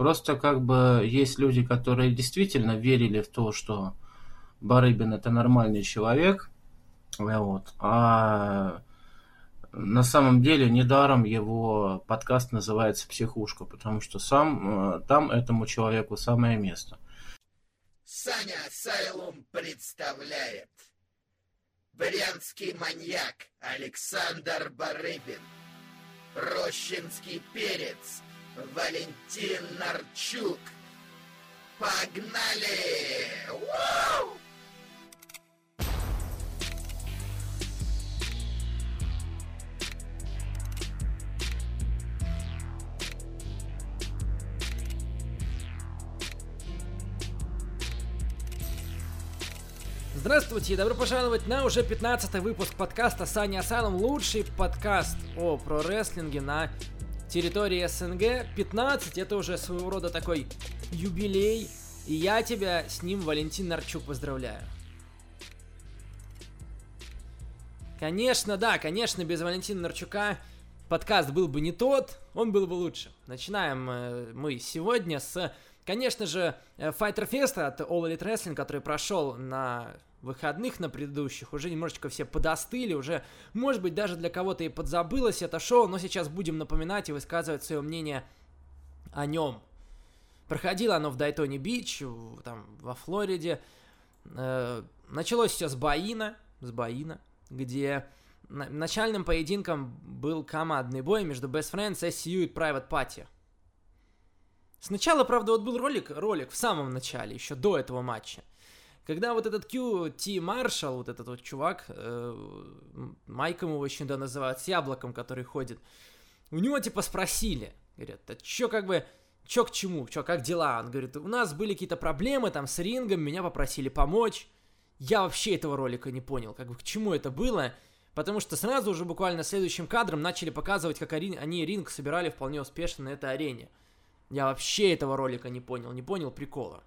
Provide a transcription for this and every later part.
Просто как бы есть люди, которые действительно верили в то, что Барыбин это нормальный человек, вот, а на самом деле недаром его подкаст называется «Психушка», потому что сам э, там этому человеку самое место. Саня Сайлум представляет Брянский маньяк Александр Барыбин Рощинский перец Валентин Нарчук Погнали! Вау! Здравствуйте и добро пожаловать на уже 15 выпуск подкаста Сани Асайлом. Лучший подкаст о про-рестлинге на территории СНГ. 15 это уже своего рода такой юбилей. И я тебя с ним, Валентин Нарчук, поздравляю. Конечно, да, конечно, без Валентина Нарчука подкаст был бы не тот, он был бы лучше. Начинаем э, мы сегодня с, конечно же, э, Fighter Fest от All Elite Wrestling, который прошел на выходных на предыдущих уже немножечко все подостыли, уже, может быть, даже для кого-то и подзабылось это шоу, но сейчас будем напоминать и высказывать свое мнение о нем. Проходило оно в Дайтоне Бич, там, во Флориде. Э, началось все с Баина, с Баина, где начальным поединком был командный бой между Best Friends, SCU и Private Party. Сначала, правда, вот был ролик, ролик в самом начале, еще до этого матча. Когда вот этот QT Маршал, вот этот вот чувак, э, Майком его еще да называют, с яблоком, который ходит, у него типа спросили, говорят, а чё как бы, чё к чему, чё, как дела? Он говорит, у нас были какие-то проблемы там с рингом, меня попросили помочь. Я вообще этого ролика не понял, как бы к чему это было, потому что сразу уже буквально следующим кадром начали показывать, как они ринг собирали вполне успешно на этой арене. Я вообще этого ролика не понял, не понял прикола.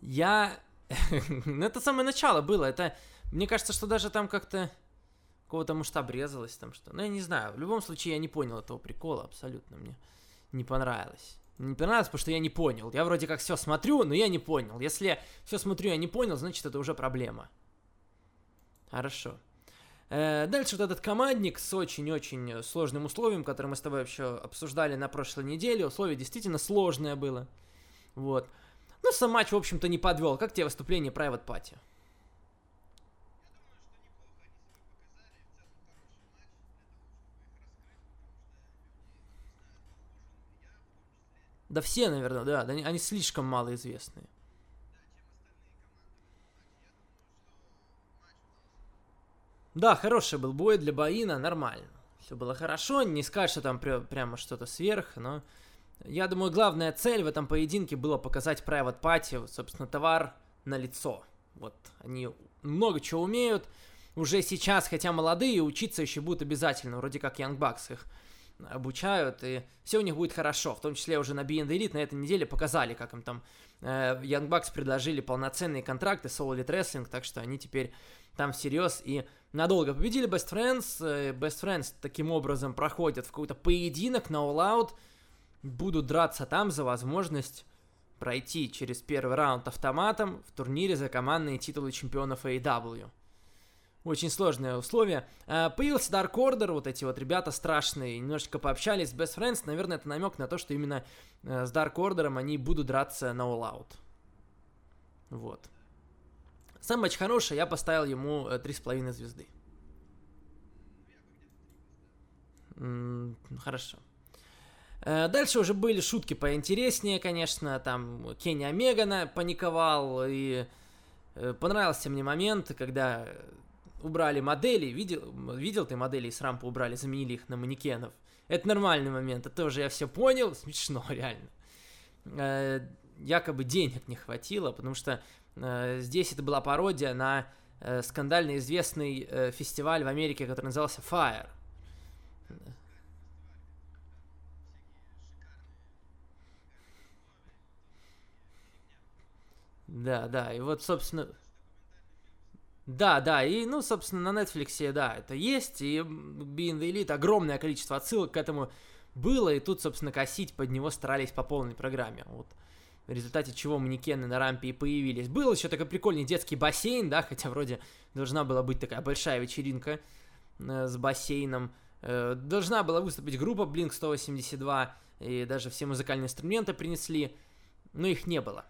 Я... ну, это самое начало было. Это... Мне кажется, что даже там как-то какого-то может обрезалось там что. Ну, я не знаю. В любом случае, я не понял этого прикола абсолютно. Мне не понравилось не понравилось, потому что я не понял. Я вроде как все смотрю, но я не понял. Если все смотрю, я не понял, значит это уже проблема. Хорошо. Э, дальше вот этот командник с очень-очень сложным условием, который мы с тобой вообще обсуждали на прошлой неделе. Условие действительно сложное было. Вот. Но сам матч, в общем-то, не подвел. Как тебе выступление Private Party? Да все, наверное, да. Они, слишком малоизвестные. Да, хороший был бой для Баина, нормально. Все было хорошо, не скажешь, что там пря- прямо что-то сверх, но... Я думаю, главная цель в этом поединке было показать Private Party, собственно, товар на лицо. Вот, они много чего умеют. Уже сейчас, хотя молодые, учиться еще будут обязательно, вроде как Young Bucks их обучают, и все у них будет хорошо. В том числе уже на Beyond Elite на этой неделе показали, как им там э, Young Bucks предложили полноценные контракты с All Elite Wrestling, так что они теперь там всерьез и надолго победили Best Friends. Э, Best Friends таким образом проходят в какой-то поединок на All Out, будут драться там за возможность пройти через первый раунд автоматом в турнире за командные титулы чемпионов AEW. Очень сложные условия. А, появился Dark Order, вот эти вот ребята страшные, немножечко пообщались с Best Friends. Наверное, это намек на то, что именно э, с Dark Order они будут драться на All Out. Вот. Сам матч хороший, я поставил ему 3,5 э, звезды. М -м, хорошо. Э, дальше уже были шутки поинтереснее, конечно. Там Кенни Омега паниковал. И понравился мне момент, когда убрали модели, видел, видел ты модели из рампы убрали, заменили их на манекенов. Это нормальный момент, это тоже я все понял, смешно реально. Э, якобы денег не хватило, потому что э, здесь это была пародия на э, скандально известный э, фестиваль в Америке, который назывался Fire. Да, да, и вот, собственно, да, да, и, ну, собственно, на Netflix, да, это есть, и Being the Elite огромное количество отсылок к этому было, и тут, собственно, косить под него старались по полной программе. Вот в результате чего манекены на рампе и появились. Был еще такой прикольный детский бассейн, да, хотя вроде должна была быть такая большая вечеринка э, с бассейном. Э, должна была выступить группа Blink-182, и даже все музыкальные инструменты принесли, но их не было.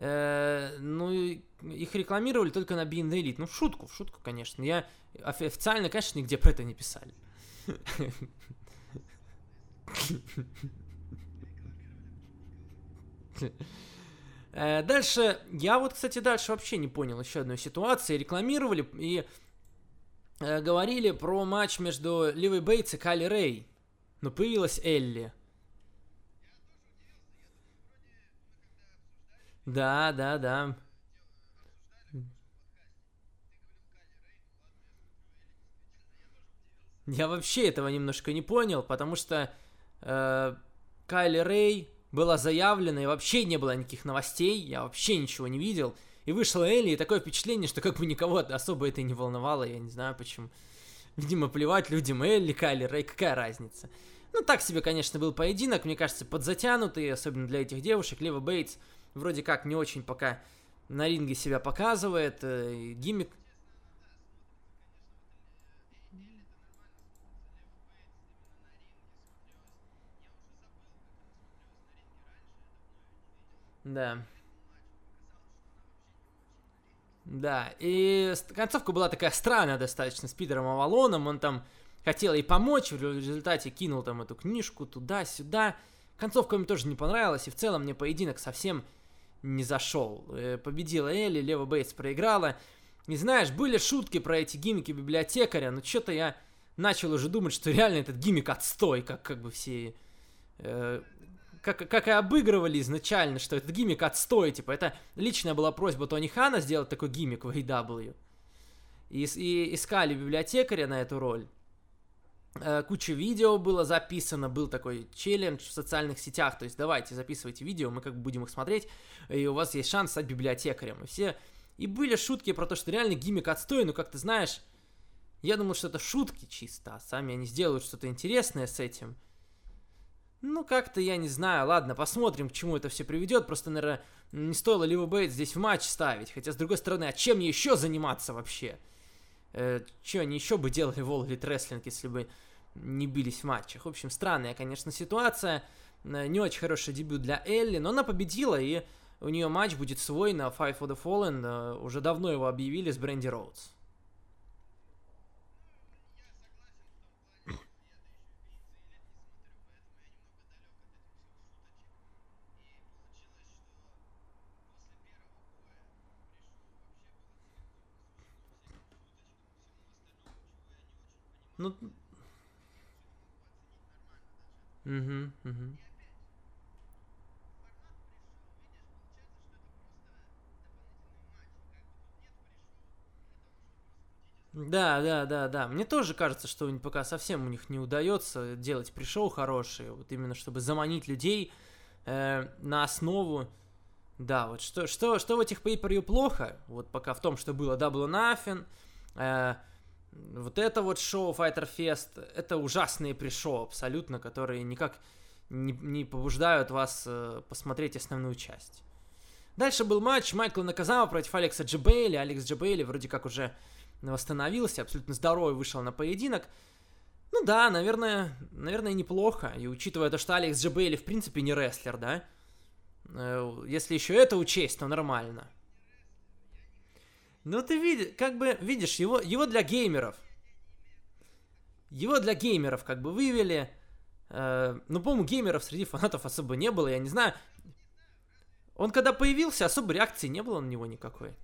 Ну, их рекламировали только на Being Elite. Ну, в шутку, в шутку, конечно. Я официально, конечно, нигде про это не писали. Э, дальше, я вот, кстати, дальше вообще не понял еще одной ситуации. Рекламировали и э, говорили про матч между Ливой Бейтс и Кали Рэй. Но появилась Элли. Да, да, да. Я вообще этого немножко не понял, потому что э, Кайли Рэй была заявлена, и вообще не было никаких новостей, я вообще ничего не видел. И вышла Элли, и такое впечатление, что как бы никого особо это не волновало, я не знаю почему. Видимо, плевать людям Элли, Кайли Рэй, какая разница. Ну, так себе, конечно, был поединок, мне кажется, подзатянутый, особенно для этих девушек. Лева Бейтс вроде как не очень пока на ринге себя показывает, э, гиммик Да. Да, и концовка была такая странная достаточно с Питером Авалоном, он там хотел ей помочь, в результате кинул там эту книжку туда-сюда. Концовка мне тоже не понравилась, и в целом мне поединок совсем не зашел. Э, победила Элли, Лева Бейтс проиграла. Не знаешь, были шутки про эти гиммики библиотекаря, но что-то я начал уже думать, что реально этот гиммик отстой, как как бы все э, как, как и обыгрывали изначально, что этот гиммик отстой, типа, это личная была просьба Тони Хана сделать такой гиммик в AEW. И, и искали библиотекаря на эту роль. Э, куча видео было записано, был такой челлендж в социальных сетях, то есть давайте записывайте видео, мы как бы будем их смотреть, и у вас есть шанс стать библиотекарем. И все... И были шутки про то, что реально гиммик отстой, но как ты знаешь, я думал, что это шутки чисто, а сами они сделают что-то интересное с этим – ну, как-то я не знаю. Ладно, посмотрим, к чему это все приведет. Просто, наверное, не стоило Ливу Бейт здесь в матч ставить. Хотя, с другой стороны, а чем еще заниматься вообще? Э, че, они еще бы делали в All Elite Wrestling, если бы не бились в матчах. В общем, странная, конечно, ситуация. Э, не очень хороший дебют для Элли, но она победила, и у нее матч будет свой на Five for the Fallen. Уже давно его объявили с Бренди Роудс. Ну... Угу, угу. Да, да, да, да. Мне тоже кажется, что пока совсем у них не удается делать пришоу хорошие, вот именно чтобы заманить людей э, на основу. Да, вот что, что, что в этих pay плохо, вот пока в том, что было Double Nothing, э, вот это вот шоу Fighter Fest, это ужасные пришоу абсолютно, которые никак не, не побуждают вас э, посмотреть основную часть. Дальше был матч Майкла Наказава против Алекса Джебейли. Алекс Джебейли вроде как уже восстановился, абсолютно здоровый вышел на поединок. Ну да, наверное, наверное, неплохо. И учитывая то, что Алекс Джебейли в принципе не рестлер, да? Э, если еще это учесть, то нормально. Ну ты видишь, как бы, видишь, его, его для геймеров. Его для геймеров как бы вывели. Э, ну, по-моему, геймеров среди фанатов особо не было, я не знаю. Он когда появился, особо реакции не было на него никакой.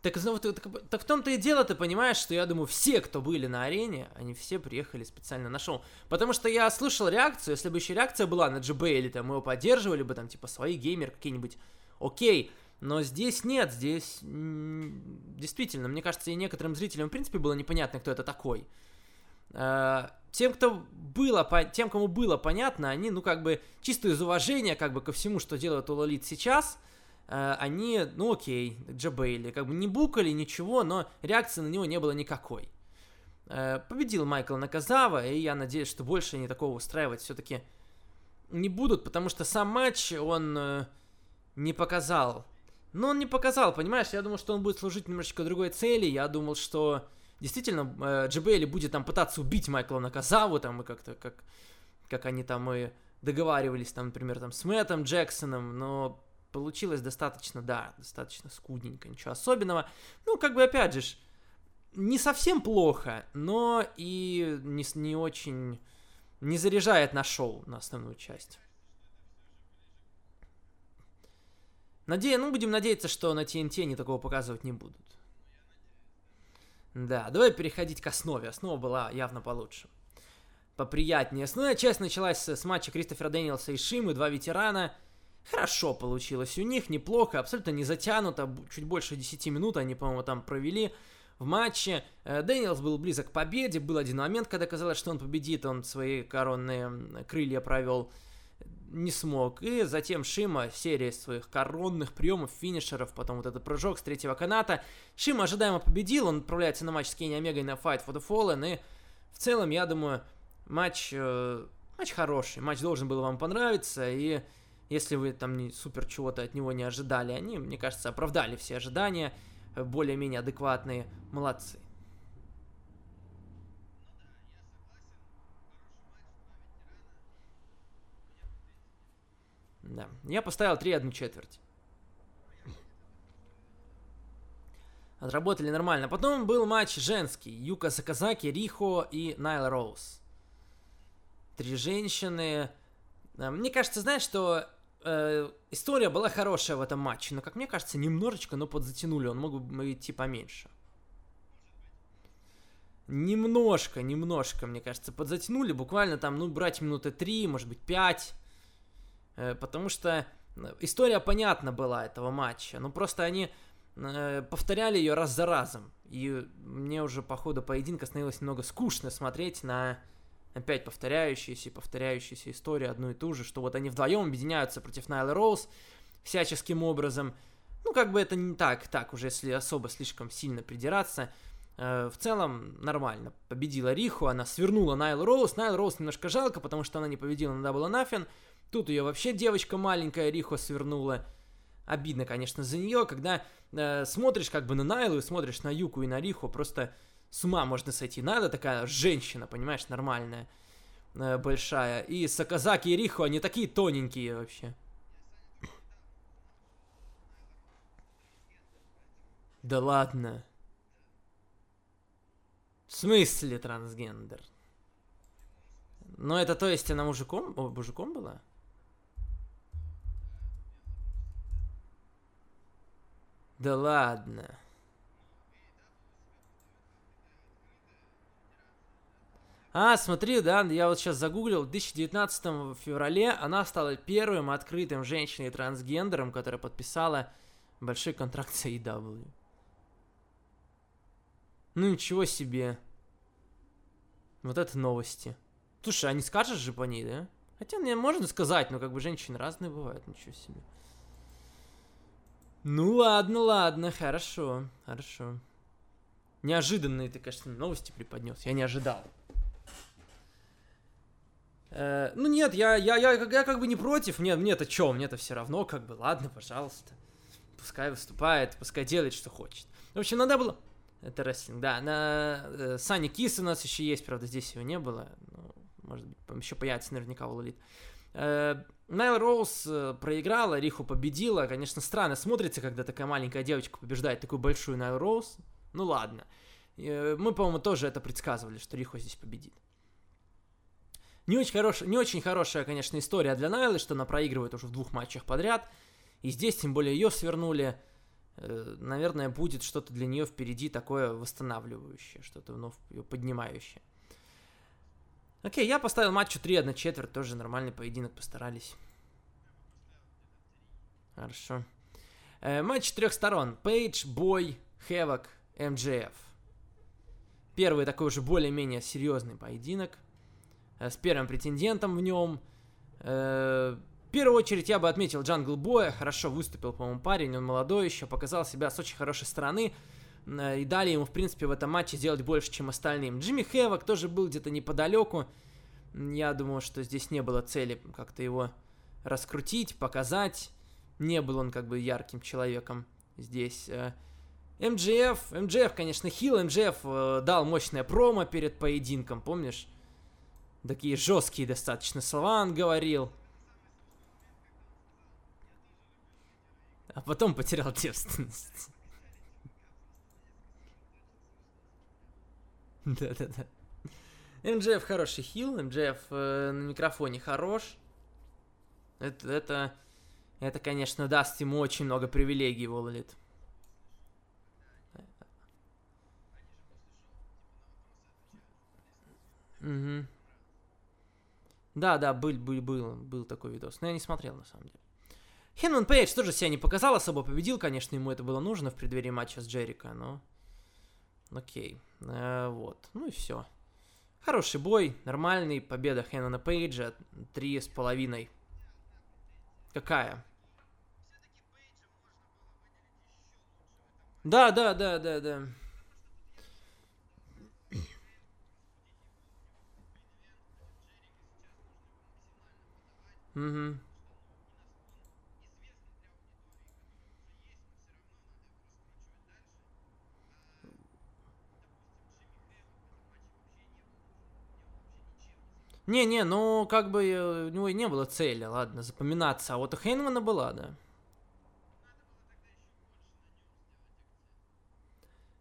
Так, ну, так, так, в том-то и дело, ты понимаешь, что я думаю, все, кто были на арене, они все приехали специально на шоу. Потому что я слышал реакцию, если бы еще реакция была на GB или там его поддерживали бы, там, типа, свои геймеры какие-нибудь, окей. Но здесь нет, здесь действительно, мне кажется, и некоторым зрителям, в принципе, было непонятно, кто это такой. Э, тем, кто было, тем, кому было понятно, они, ну, как бы, чисто из уважения, как бы, ко всему, что делает Улалит сейчас, они, ну, окей, Джабейли, как бы, не букали, ничего, но реакции на него не было никакой. Э, победил Майкл Наказава, и я надеюсь, что больше они такого устраивать все-таки не будут, потому что сам матч, он не показал. Но он не показал, понимаешь? Я думал, что он будет служить немножечко другой цели. Я думал, что действительно э, Джибейли будет там пытаться убить Майкла Наказаву, там, и как-то, как, как они там и договаривались, там, например, там, с Мэттом Джексоном, но получилось достаточно, да, достаточно скудненько, ничего особенного. Ну, как бы, опять же, не совсем плохо, но и не, не очень... не заряжает на шоу, на основную часть. Наде... Ну, будем надеяться, что на TNT они такого показывать не будут. Да, давай переходить к основе. Основа была явно получше. Поприятнее. Основная часть началась с матча Кристофера Дэниелса и Шимы, два ветерана. Хорошо получилось у них, неплохо, абсолютно не затянуто. Чуть больше 10 минут они, по-моему, там провели в матче. Э, Дэниелс был близок к победе. Был один момент, когда казалось, что он победит. Он свои коронные крылья провел не смог. И затем Шима, серия своих коронных приемов, финишеров, потом вот этот прыжок с третьего каната. Шима ожидаемо победил, он отправляется на матч с Кенни Омегой на Fight for the Fallen, и в целом, я думаю, матч, э, матч хороший, матч должен был вам понравиться, и если вы там не супер чего-то от него не ожидали, они, мне кажется, оправдали все ожидания, более-менее адекватные, молодцы. Да. Я поставил 3 одну четверть. Отработали нормально. Потом был матч женский. Юка Саказаки, Рихо и Найл Роуз. Три женщины. Э, мне кажется, знаешь, что э, история была хорошая в этом матче, но, как мне кажется, немножечко, но подзатянули. Он мог бы идти поменьше. Немножко, немножко, мне кажется, подзатянули. Буквально там, ну, брать минуты три, может быть, пять. Э, потому что э, история понятна была этого матча, ну просто они повторяли ее раз за разом, и мне уже по ходу поединка становилось немного скучно смотреть на опять повторяющиеся и повторяющиеся истории одну и ту же, что вот они вдвоем объединяются против Найла Роуз всяческим образом. Ну, как бы это не так, так уже, если особо слишком сильно придираться. в целом нормально. Победила Риху, она свернула Найл Роуз. Найл Роуз немножко жалко, потому что она не победила на Double Nothing. Тут ее вообще девочка маленькая Рихо свернула. Обидно, конечно, за нее, когда э, смотришь как бы на Найлу и смотришь на Юку и на Рихо, просто с ума можно сойти. Найла такая женщина, понимаешь, нормальная, э, большая. И Саказаки и Рихо, они такие тоненькие вообще. Да ладно. В смысле трансгендер? Ну это то есть она мужиком, о, мужиком была? Да ладно. А, смотри, да, я вот сейчас загуглил, в 2019 феврале она стала первым открытым женщиной-трансгендером, которая подписала большой контракт с AEW. Ну ничего себе. Вот это новости. Слушай, а не скажешь же по ней, да? Хотя мне можно сказать, но как бы женщины разные бывают, ничего себе. Ну ладно, ладно, хорошо, хорошо. Неожиданные ты, конечно, новости преподнес. Я не ожидал. Э, ну нет, я, я, я, я как бы не против. Нет, мне это что, мне это все равно, как бы, ладно, пожалуйста. Пускай выступает, пускай делает, что хочет. В общем, надо было... Это рестлинг, да. На э, Сани Кис у нас еще есть, правда, здесь его не было. Ну, может быть, еще появится наверняка у Лолит. Э, Найл Роуз э, проиграла, Риху победила. Конечно, странно смотрится, когда такая маленькая девочка побеждает такую большую Найл Роуз. Ну ладно. Э, мы, по-моему, тоже это предсказывали, что Риху здесь победит. Не очень, хорош... не очень хорошая, конечно, история для Найлы, что она проигрывает уже в двух матчах подряд. И здесь, тем более, ее свернули. Наверное, будет что-то для нее впереди такое восстанавливающее, что-то вновь ее поднимающее. Окей, я поставил матчу 3 1 четверть, тоже нормальный поединок, постарались. Хорошо. Э, матч трех сторон. Пейдж, Бой, Хэвок, MJF. Первый такой уже более-менее серьезный поединок э, с первым претендентом в нем. Э, в первую очередь я бы отметил Джангл Боя, хорошо выступил, по-моему, парень, он молодой еще, показал себя с очень хорошей стороны, э, и дали ему, в принципе, в этом матче сделать больше, чем остальным. Джимми Хэвок тоже был где-то неподалеку, я думаю, что здесь не было цели как-то его раскрутить, показать, не был он как бы ярким человеком здесь. МДФ, МДФ, конечно, хил, МДФ э, дал мощное промо перед поединком, помнишь? Такие жесткие достаточно слова он говорил. А потом потерял девственность. Да-да-да. МДФ хороший хил, МДФ э, на микрофоне хорош. Это, это, это, конечно, даст ему очень много привилегий, Вололит. Угу. Да, да, был, был, был, был такой видос. Но я не смотрел, на самом деле. Хенман Пейдж тоже себя не показал особо, победил, конечно, ему это было нужно в преддверии матча с Джерика, но... Окей, э, вот, ну и все. Хороший бой, нормальный, победа Хеннона Пейджа, три с половиной. Какая? Да, да, да, да, да. Угу. Не-не, ну как бы э, у него и не было цели, ладно, запоминаться, а вот у Хейнмана была, да.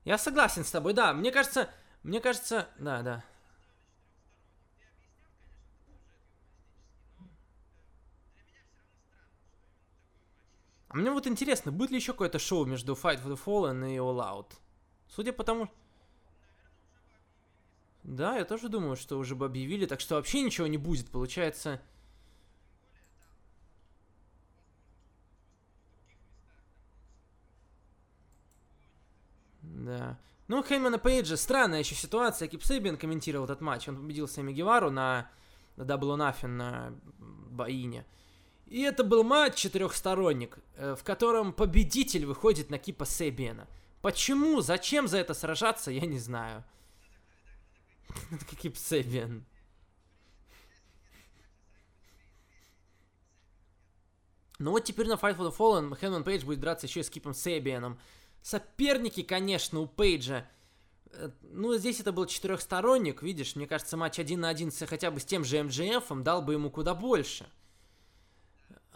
Я согласен с тобой, да, мне кажется, мне кажется, да, да. Мне вот интересно, будет ли еще какое-то шоу между Fight for the Fallen и All Out? Судя по тому... Да, я тоже думаю, что уже бы объявили, так что вообще ничего не будет, получается... Да. Ну, Хеймана Пейджа, странная еще ситуация. Кип Сейбин комментировал этот матч. Он победил Сами Гевару на, на Double Nothing на Баине. И это был матч четырехсторонник, э, в котором победитель выходит на Кипа Себиена. Почему? Зачем за это сражаться, я не знаю. Кип Себиен. Ну вот теперь на Fight for the Fallen Хэнгман Пейдж будет драться еще и с Кипом Себиеном. Соперники, конечно, у Пейджа. Э, ну, здесь это был четырехсторонник, видишь, мне кажется, матч один на один хотя бы с тем же MJF дал бы ему куда больше.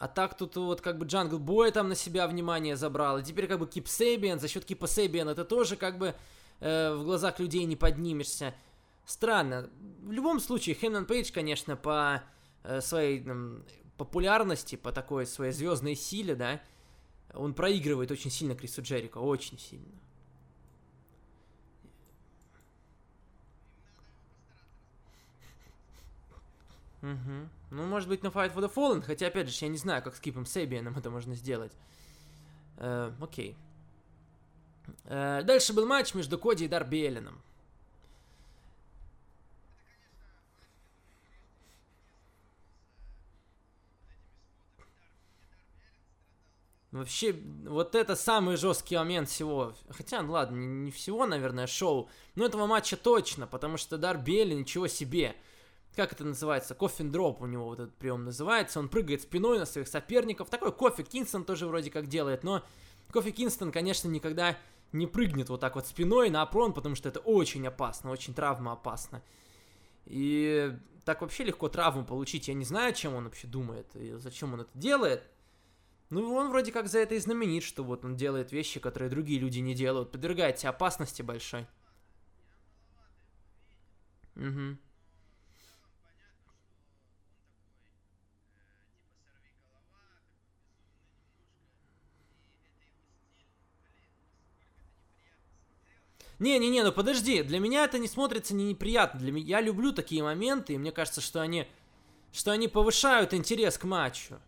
А так тут вот как бы Джангл Бой там на себя внимание забрал. И теперь как бы Кип Сейбиан, за счет Кипа Сейбиана ты тоже как бы э, в глазах людей не поднимешься. Странно. В любом случае, Хэмнон Пейдж, конечно, по э, своей э, популярности, по такой своей звездной силе, да, он проигрывает очень сильно Крису Джерико, очень сильно. Угу. Ну, может быть, на Fight for the Fallen, хотя, опять же, я не знаю, как с Кипом Себианом это можно сделать. Э, окей. Э, дальше был матч между Коди и Дарби Эллином. Вообще, вот это самый жесткий момент всего. Хотя, ну ладно, не, всего, наверное, шоу. Но этого матча точно, потому что Дарби Эллин ничего себе как это называется, кофин дроп у него вот этот прием называется, он прыгает спиной на своих соперников, такой кофе Кингстон тоже вроде как делает, но кофе Кингстон, конечно, никогда не прыгнет вот так вот спиной на опрон, потому что это очень опасно, очень травма опасна. И так вообще легко травму получить, я не знаю, чем он вообще думает и зачем он это делает. Ну, он вроде как за это и знаменит, что вот он делает вещи, которые другие люди не делают, подвергает себя опасности большой. Угу. Не-не-не, ну подожди, для меня это не смотрится не неприятно. Для меня я люблю такие моменты, и мне кажется, что они, что они повышают интерес к матчу.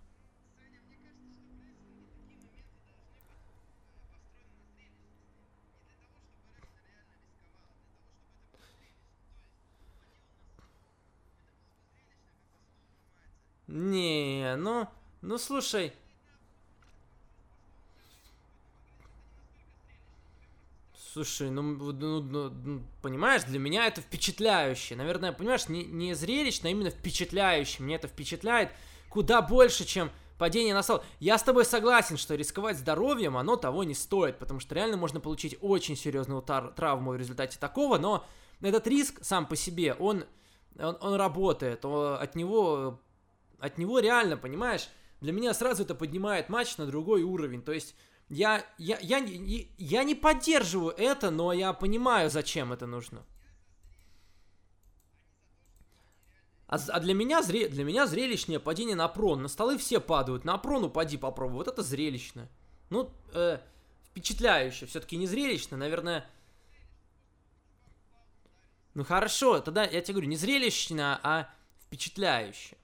Не, ну, ну слушай, Слушай, ну, ну, ну, ну, понимаешь, для меня это впечатляюще. Наверное, понимаешь, не, не зрелищно, а именно впечатляюще. Мне это впечатляет куда больше, чем падение на стол. Я с тобой согласен, что рисковать здоровьем, оно того не стоит, потому что реально можно получить очень серьезную травму в результате такого, но этот риск сам по себе, он, он, он работает, он, от него, от него реально, понимаешь, для меня сразу это поднимает матч на другой уровень, то есть я, я, я, я, я не поддерживаю это, но я понимаю, зачем это нужно. А, а для, меня зре, для меня зрелищнее падение на прон. На столы все падают. На прон упади попробуй. Вот это зрелищно. Ну, э, впечатляюще. Все-таки не зрелищно, наверное. Ну хорошо, тогда я тебе говорю, не зрелищно, а впечатляюще.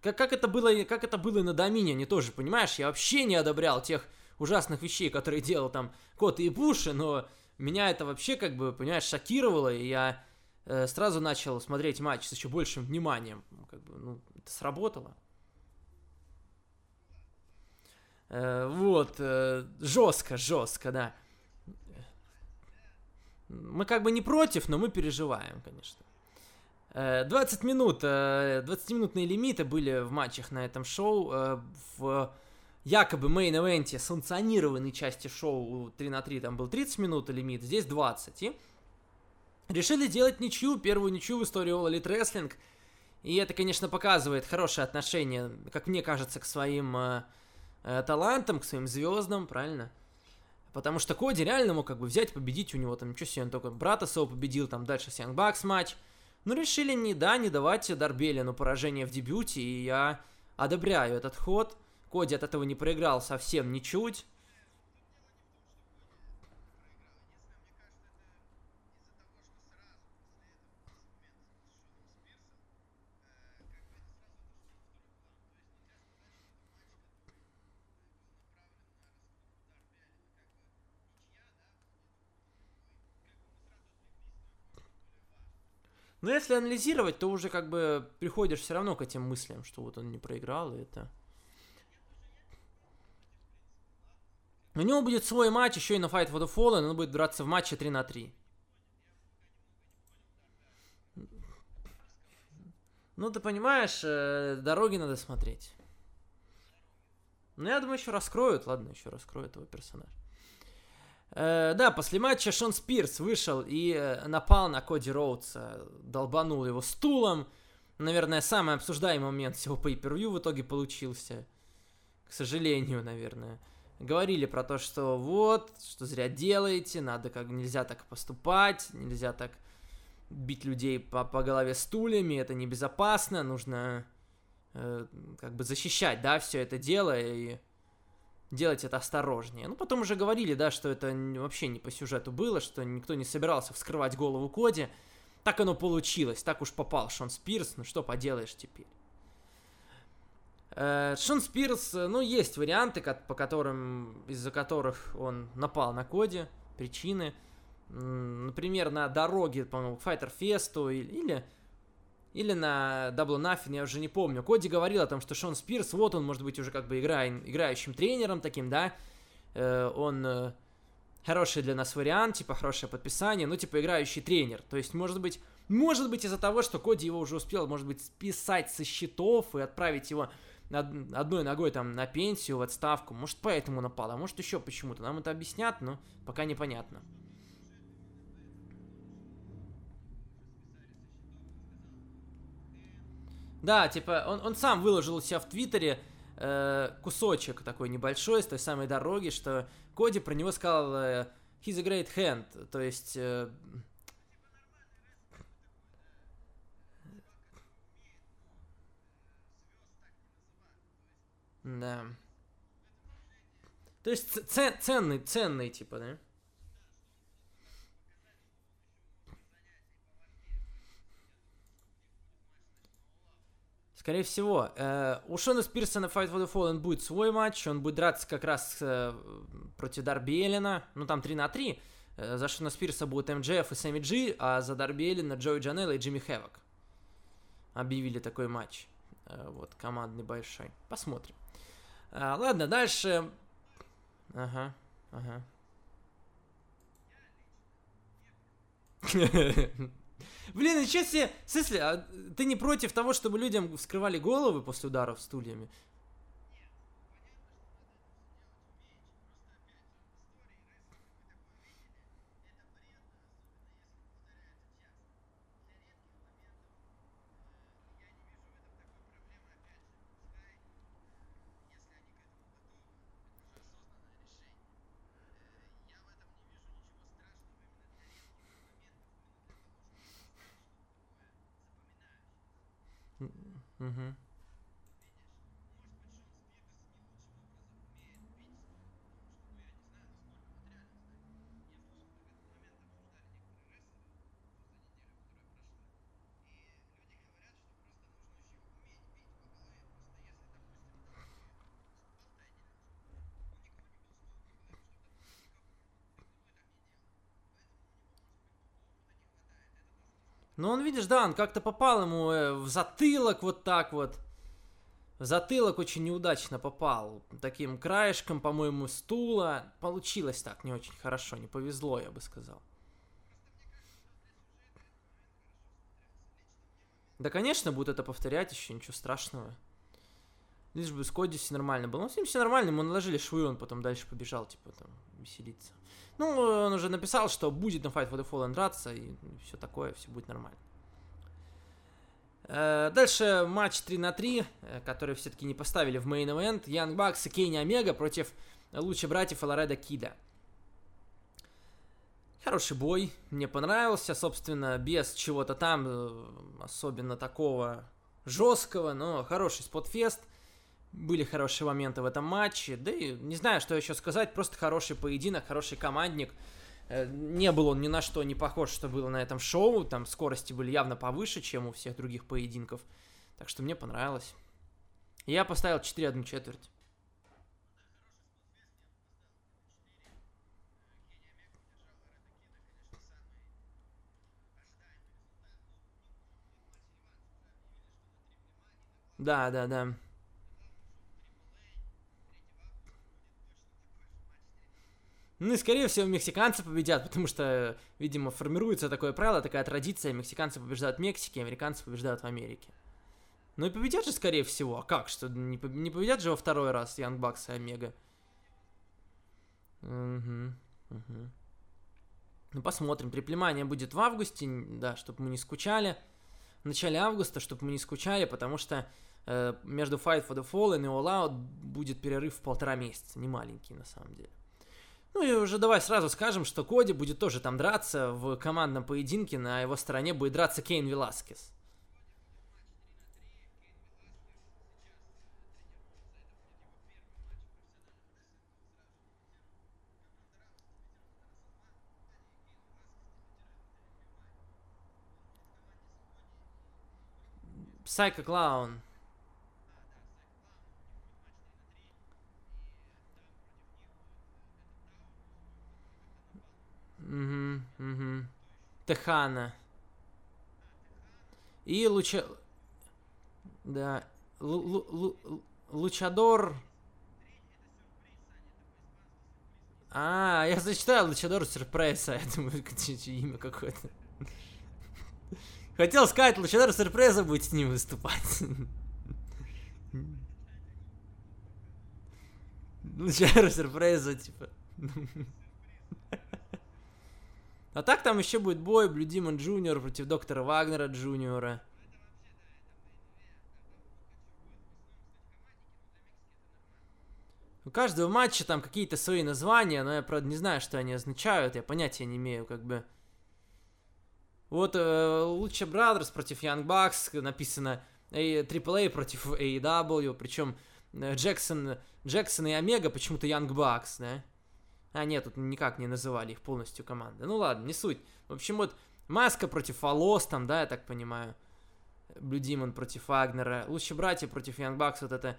Как, как, это было, как это было на Домине, не тоже, понимаешь? Я вообще не одобрял тех ужасных вещей, которые делал там Кот и Пуши, но меня это вообще, как бы, понимаешь, шокировало, и я э, сразу начал смотреть матч с еще большим вниманием. Как бы, ну, это сработало. Э, вот, э, жестко, жестко, да. Мы как бы не против, но мы переживаем, конечно. 20 э, минут, 20-минутные э, лимиты были в матчах на этом шоу. Э, в якобы мейн-эвенте санкционированной части шоу 3 на 3 там был 30 минут лимит, здесь 20. И решили делать ничью, первую ничью в истории All Elite Wrestling. И это, конечно, показывает хорошее отношение, как мне кажется, к своим э, э, талантам, к своим звездам, правильно? Потому что Коди реально мог как бы взять, победить у него там, ничего себе, он только брата своего победил, там дальше с Young Bucks матч. Но решили не, да, не давать Дарбелину поражение в дебюте, и я одобряю этот ход. Коди от этого не проиграл совсем ничуть. Но если анализировать, то уже как бы приходишь все равно к этим мыслям, что вот он не проиграл, и это... У него будет свой матч еще и на Fight for the Fallen, он будет драться в матче 3 на 3. Ну, ты понимаешь, э, дороги надо смотреть. Ну, я думаю, еще раскроют. Ладно, еще раскроют его персонаж. Э, да, после матча Шон Спирс вышел и э, напал на Коди Роудса, долбанул его стулом. Наверное, самый обсуждаемый момент всего по per в итоге получился. К сожалению, наверное говорили про то, что вот, что зря делаете, надо как нельзя так поступать, нельзя так бить людей по, по голове стульями, это небезопасно, нужно э, как бы защищать, да, все это дело и делать это осторожнее. Ну, потом уже говорили, да, что это вообще не по сюжету было, что никто не собирался вскрывать голову Коди. Так оно получилось, так уж попал Шон Спирс, ну что поделаешь теперь. Э, Шон Спирс, э, ну, есть варианты, по которым, из-за которых он напал на Коди, причины. Например, на дороге, по-моему, к Fighter Fest или, или на Double Nothing, я уже не помню. Коди говорил о том, что Шон Спирс, вот он может быть уже как бы игра, играющим тренером таким, да, э, он хороший для нас вариант, типа хорошее подписание, ну, типа играющий тренер. То есть, может быть, может быть из-за того, что Коди его уже успел, может быть, списать со счетов и отправить его одной ногой там на пенсию, в отставку. Может, поэтому напал, а может, еще почему-то. Нам это объяснят, но пока непонятно. Да, типа, он, он сам выложил у себя в Твиттере э, кусочек такой небольшой с той самой дороги, что Коди про него сказал э, «He's a great hand», то есть... Э, Да. То есть цен, ценный, ценный, типа, да? Скорее всего, э, у Шона Спирса на Fight for the Fallen будет свой матч, он будет драться как раз э, против Дарби Эллина, ну там 3 на 3. Э, за Шона Спирса будет МДФ и Сэмми Джи, а за Дарби Эллина Джои Джанелла и Джимми Хэвок. Объявили такой матч. э, вот, командный большой. Посмотрим. А, ладно, дальше. Ага, ага. Блин, себе! В смысле, а ты не против того, чтобы людям вскрывали головы после ударов стульями? Угу. Ну, он, видишь, да, он как-то попал ему э, в затылок вот так вот. В затылок очень неудачно попал. Таким краешком, по-моему, стула. Получилось так не очень хорошо, не повезло, я бы сказал. Да, конечно, будут это повторять еще, ничего страшного. Лишь бы с Коди все нормально было. Ну, с ним все нормально, ему наложили швы, он потом дальше побежал, типа, там, веселиться. Ну, он уже написал, что будет на Fight for the Fallen драться, и все такое, все будет нормально. Э, дальше матч 3 на 3, э, который все-таки не поставили в мейн event. Young Bucks и Кейни Омега против лучших братьев Лореда Кида. Хороший бой, мне понравился, собственно, без чего-то там э, особенно такого жесткого, но хороший спотфест – были хорошие моменты в этом матче. Да и не знаю, что еще сказать. Просто хороший поединок, хороший командник. Э, не был он ни на что не похож, что было на этом шоу. Там скорости были явно повыше, чем у всех других поединков. Так что мне понравилось. Я поставил 4 1 четверть. Да, да, да. Ну и, скорее всего, мексиканцы победят, потому что, видимо, формируется такое правило, такая традиция, мексиканцы побеждают в Мексике, американцы побеждают в Америке. Ну и победят же, скорее всего. А как? Что, не, не победят же во второй раз Янг Бакс и Омега? Угу, угу. Ну, посмотрим. Приплемание будет в августе, да, чтобы мы не скучали. В начале августа, чтобы мы не скучали, потому что э, между Fight for the Fallen и All Out будет перерыв в полтора месяца. Не маленький, на самом деле. Ну и уже давай сразу скажем, что Коди будет тоже там драться в командном поединке, на его стороне будет драться Кейн Веласкес. Psycho Clown. Угу, угу. Техана. И Луча... Да. Лу -лу -лу Лучадор... А, я зачитал Лучадор Сюрпресса. Я думаю, имя какое-то. Хотел сказать, Лучадор Сюрпреза будет с ним выступать. Luchador Sorpresa, типа. А так там еще будет бой Блю Димон Джуниор против доктора Вагнера Джуниора. У каждого матча там какие-то свои названия, но я, правда, не знаю, что они означают, я понятия не имею, как бы. Вот э, Lucha Brothers против Young Bucks написано AAA против AEW, причем э, Джексон, Джексон и Омега почему-то Young Bucks, да? А, нет, тут никак не называли их полностью командой. Ну ладно, не суть. В общем, вот Маска против Алос там, да, я так понимаю. Блю Димон против Агнера. Лучшие братья против Янг Бакс, вот это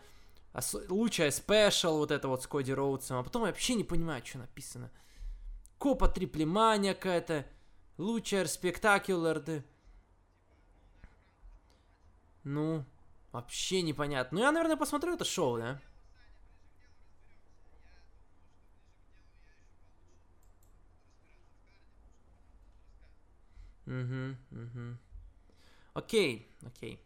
лучшая спешл, вот это вот с Коди Роудсом. А потом я вообще не понимаю, что написано. Копа Триплемания какая-то. Лучшая спектакулер. Да. Ну, Вообще непонятно. Ну, я, наверное, посмотрю это шоу, да? Угу, угу. Окей, окей.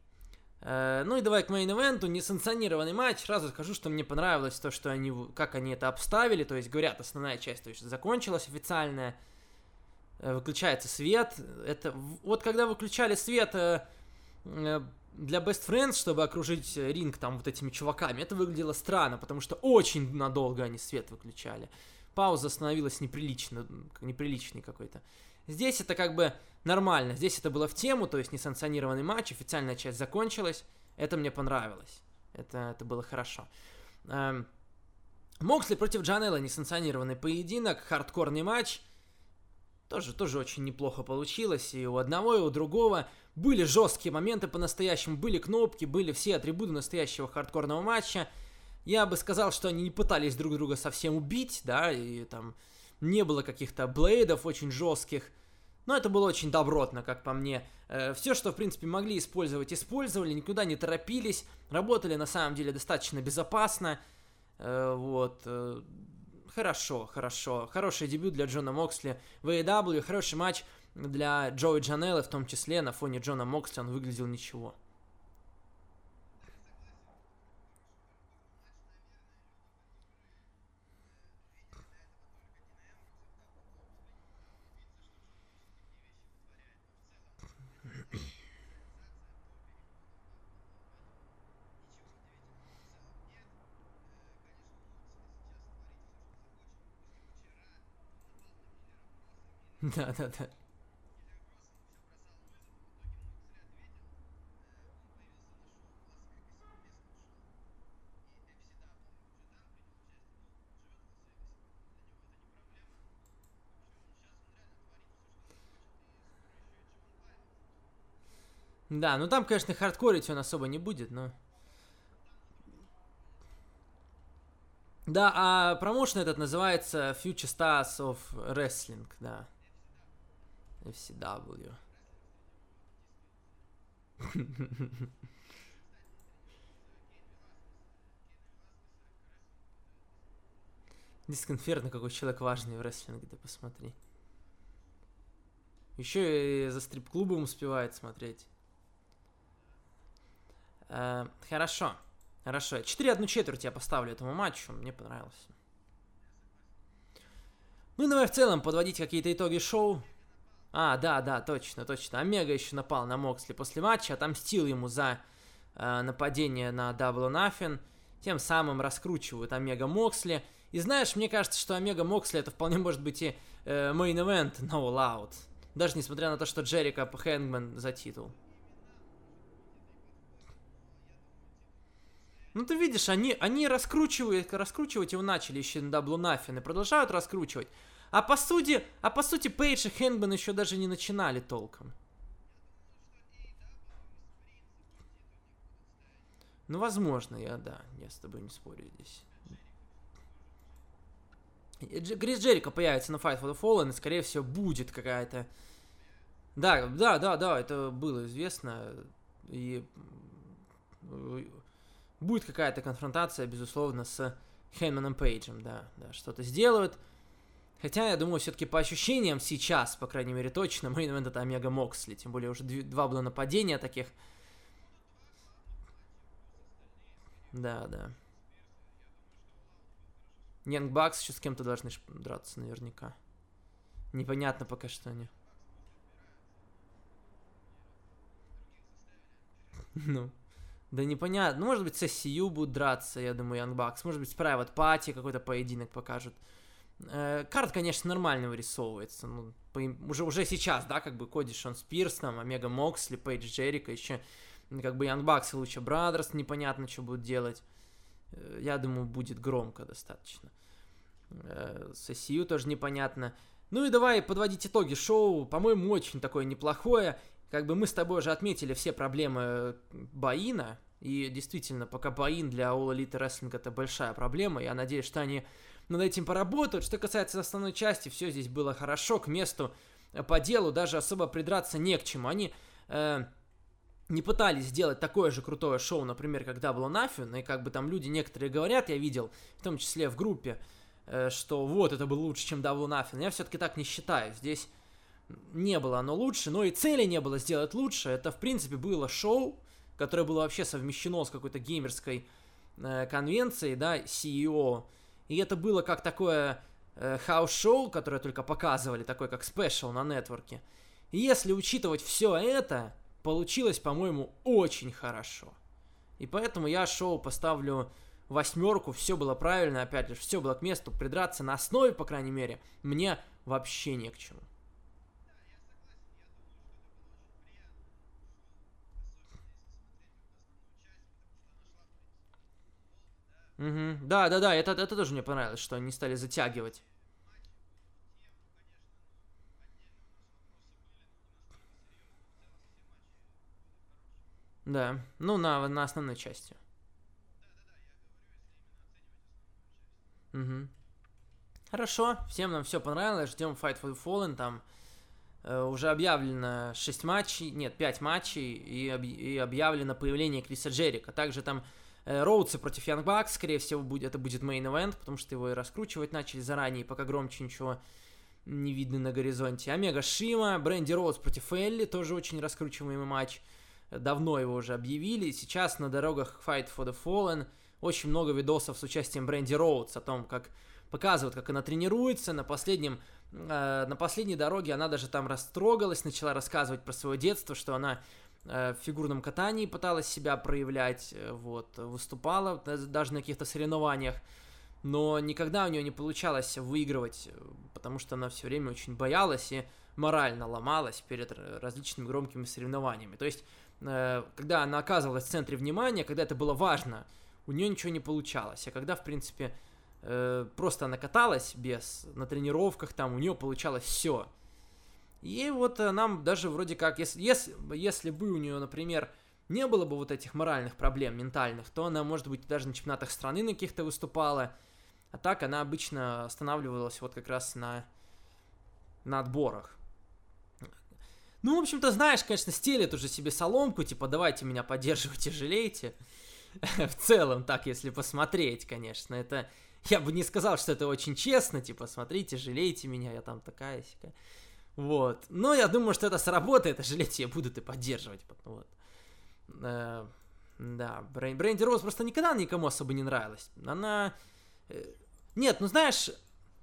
Э, ну и давай к мейн-ивенту. Несанкционированный матч. Сразу скажу, что мне понравилось то, что они, как они это обставили. То есть, говорят, основная часть то есть, закончилась официальная. Э, выключается свет. Это вот когда выключали свет э, для Best Friends, чтобы окружить ринг там вот этими чуваками, это выглядело странно, потому что очень надолго они свет выключали. Пауза становилась неприлично, неприличной какой-то. Здесь это как бы нормально. Здесь это было в тему, то есть несанкционированный матч, официальная часть закончилась. Это мне понравилось. Это, это было хорошо. Эм, Моксли против Джанелла, несанкционированный поединок, хардкорный матч. Тоже, тоже очень неплохо получилось. И у одного, и у другого были жесткие моменты по-настоящему, были кнопки, были все атрибуты настоящего хардкорного матча. Я бы сказал, что они не пытались друг друга совсем убить, да, и там не было каких-то блейдов очень жестких. Но это было очень добротно, как по мне. Э, все, что, в принципе, могли использовать, использовали, никуда не торопились, работали на самом деле достаточно безопасно. Э, вот. Э, хорошо, хорошо. Хороший дебют для Джона Моксли в AEW, хороший матч для Джои Джанеллы, в том числе на фоне Джона Моксли он выглядел ничего. Да, да, да. Да, ну там, конечно, хардкорить он особо не будет, но... Да, а промоушен этот называется Future Stars of Wrestling, да. FCW. Дисконферно, какой человек важный в рестлинге, ты посмотри. Еще и за стрип-клубом успевает смотреть. Э, хорошо. Хорошо. 4 одну четверть я поставлю этому матчу. Мне понравился. Ну и давай в целом подводить какие-то итоги шоу. А, да, да, точно, точно. Омега еще напал на Моксли после матча, отомстил ему за э, нападение на or Nothing. Тем самым раскручивают Омега Моксли. И знаешь, мне кажется, что Омега Моксли это вполне может быть и э, main event на All Out. Даже несмотря на то, что Джерико Хэнгман за титул. Ну ты видишь, они, они раскручивают, раскручивать его начали еще на Даблу Нафин и продолжают раскручивать. А по сути, а по сути Пейдж и Хэнгман еще даже не начинали толком. Ну, возможно, я, да, я с тобой не спорю здесь. Крис Джерика появится на Fight for the Fallen, и, скорее всего, будет какая-то... Да, да, да, да, это было известно. И будет какая-то конфронтация, безусловно, с Хейманом Пейджем, да, да, что-то сделают. Хотя, я думаю, все-таки по ощущениям сейчас, по крайней мере, точно, мейн это Омега Моксли, тем более уже два было нападения таких. Да, да. Янг Бакс еще с кем-то должны драться наверняка. Непонятно пока что они. Ну. Да непонятно. Ну, может быть, с SCU будут драться, я думаю, Young Bucks. Может быть, с Private Party какой-то поединок покажут. Э, карт, конечно, нормально вырисовывается. Ну, по, уже, уже сейчас, да, как бы Коди Шон Спирс, там, Омега Моксли, Пейдж Джерика, еще как бы Young Bucks и Луча Брадерс непонятно, что будут делать. Э, я думаю, будет громко достаточно. Э, с SCU тоже непонятно. Ну и давай подводить итоги шоу. По-моему, очень такое неплохое как бы мы с тобой уже отметили все проблемы Баина, и действительно, пока Баин для All Elite Wrestling это большая проблема, я надеюсь, что они над этим поработают. Что касается основной части, все здесь было хорошо, к месту, по делу, даже особо придраться не к чему. Они э, не пытались сделать такое же крутое шоу, например, как Double Nothing, и как бы там люди некоторые говорят, я видел, в том числе в группе, э, что вот, это было лучше, чем Double Nothing. Я все-таки так не считаю. Здесь не было оно лучше, но и цели не было сделать лучше. Это, в принципе, было шоу, которое было вообще совмещено с какой-то геймерской э, конвенцией, да, CEO. И это было как такое э, house шоу, которое только показывали, такое как special на нетворке. Если учитывать все это, получилось, по-моему, очень хорошо. И поэтому я шоу поставлю восьмерку, все было правильно, опять же, все было к месту, придраться на основе, по крайней мере, мне вообще не к чему. Угу. Да, да, да, это, это тоже мне понравилось, что они стали затягивать. Да, ну на, на основной части. Угу. Хорошо, всем нам все понравилось, ждем Fight for the Fallen, там э, уже объявлено 6 матчей, нет, 5 матчей, и, об, и объявлено появление Криса Джерико. Также там Роудсы против Young Bucks, скорее всего, будет, это будет main event, потому что его и раскручивать начали заранее, пока громче ничего не видно на горизонте. Омега Шима, Бренди Роудс против Элли, тоже очень раскручиваемый матч давно его уже объявили. Сейчас на дорогах Fight for the Fallen очень много видосов с участием Бренди Роудс о том, как показывают, как она тренируется. На последнем э, на последней дороге она даже там растрогалась, начала рассказывать про свое детство, что она э, в фигурном катании пыталась себя проявлять, э, вот, выступала даже на каких-то соревнованиях, но никогда у нее не получалось выигрывать, потому что она все время очень боялась и морально ломалась перед различными громкими соревнованиями. То есть Э, когда она оказывалась в центре внимания, когда это было важно, у нее ничего не получалось. А когда, в принципе, э, просто она каталась без, на тренировках там, у нее получалось все. И вот э, нам даже вроде как, если, если, если бы у нее, например, не было бы вот этих моральных проблем ментальных, то она, может быть, даже на чемпионатах страны на каких-то выступала. А так она обычно останавливалась вот как раз на, на отборах. Ну, в общем-то, знаешь, конечно, стелит уже себе соломку, типа, давайте меня поддерживайте, жалейте. В целом, так, если посмотреть, конечно, это... Я бы не сказал, что это очень честно, типа, смотрите, жалейте меня, я там такая сика. Вот. Но я думаю, что это сработает, а жалеть я буду и поддерживать. Вот. Э, да, Бренди Роуз просто никогда никому особо не нравилась. Она... Э, нет, ну знаешь,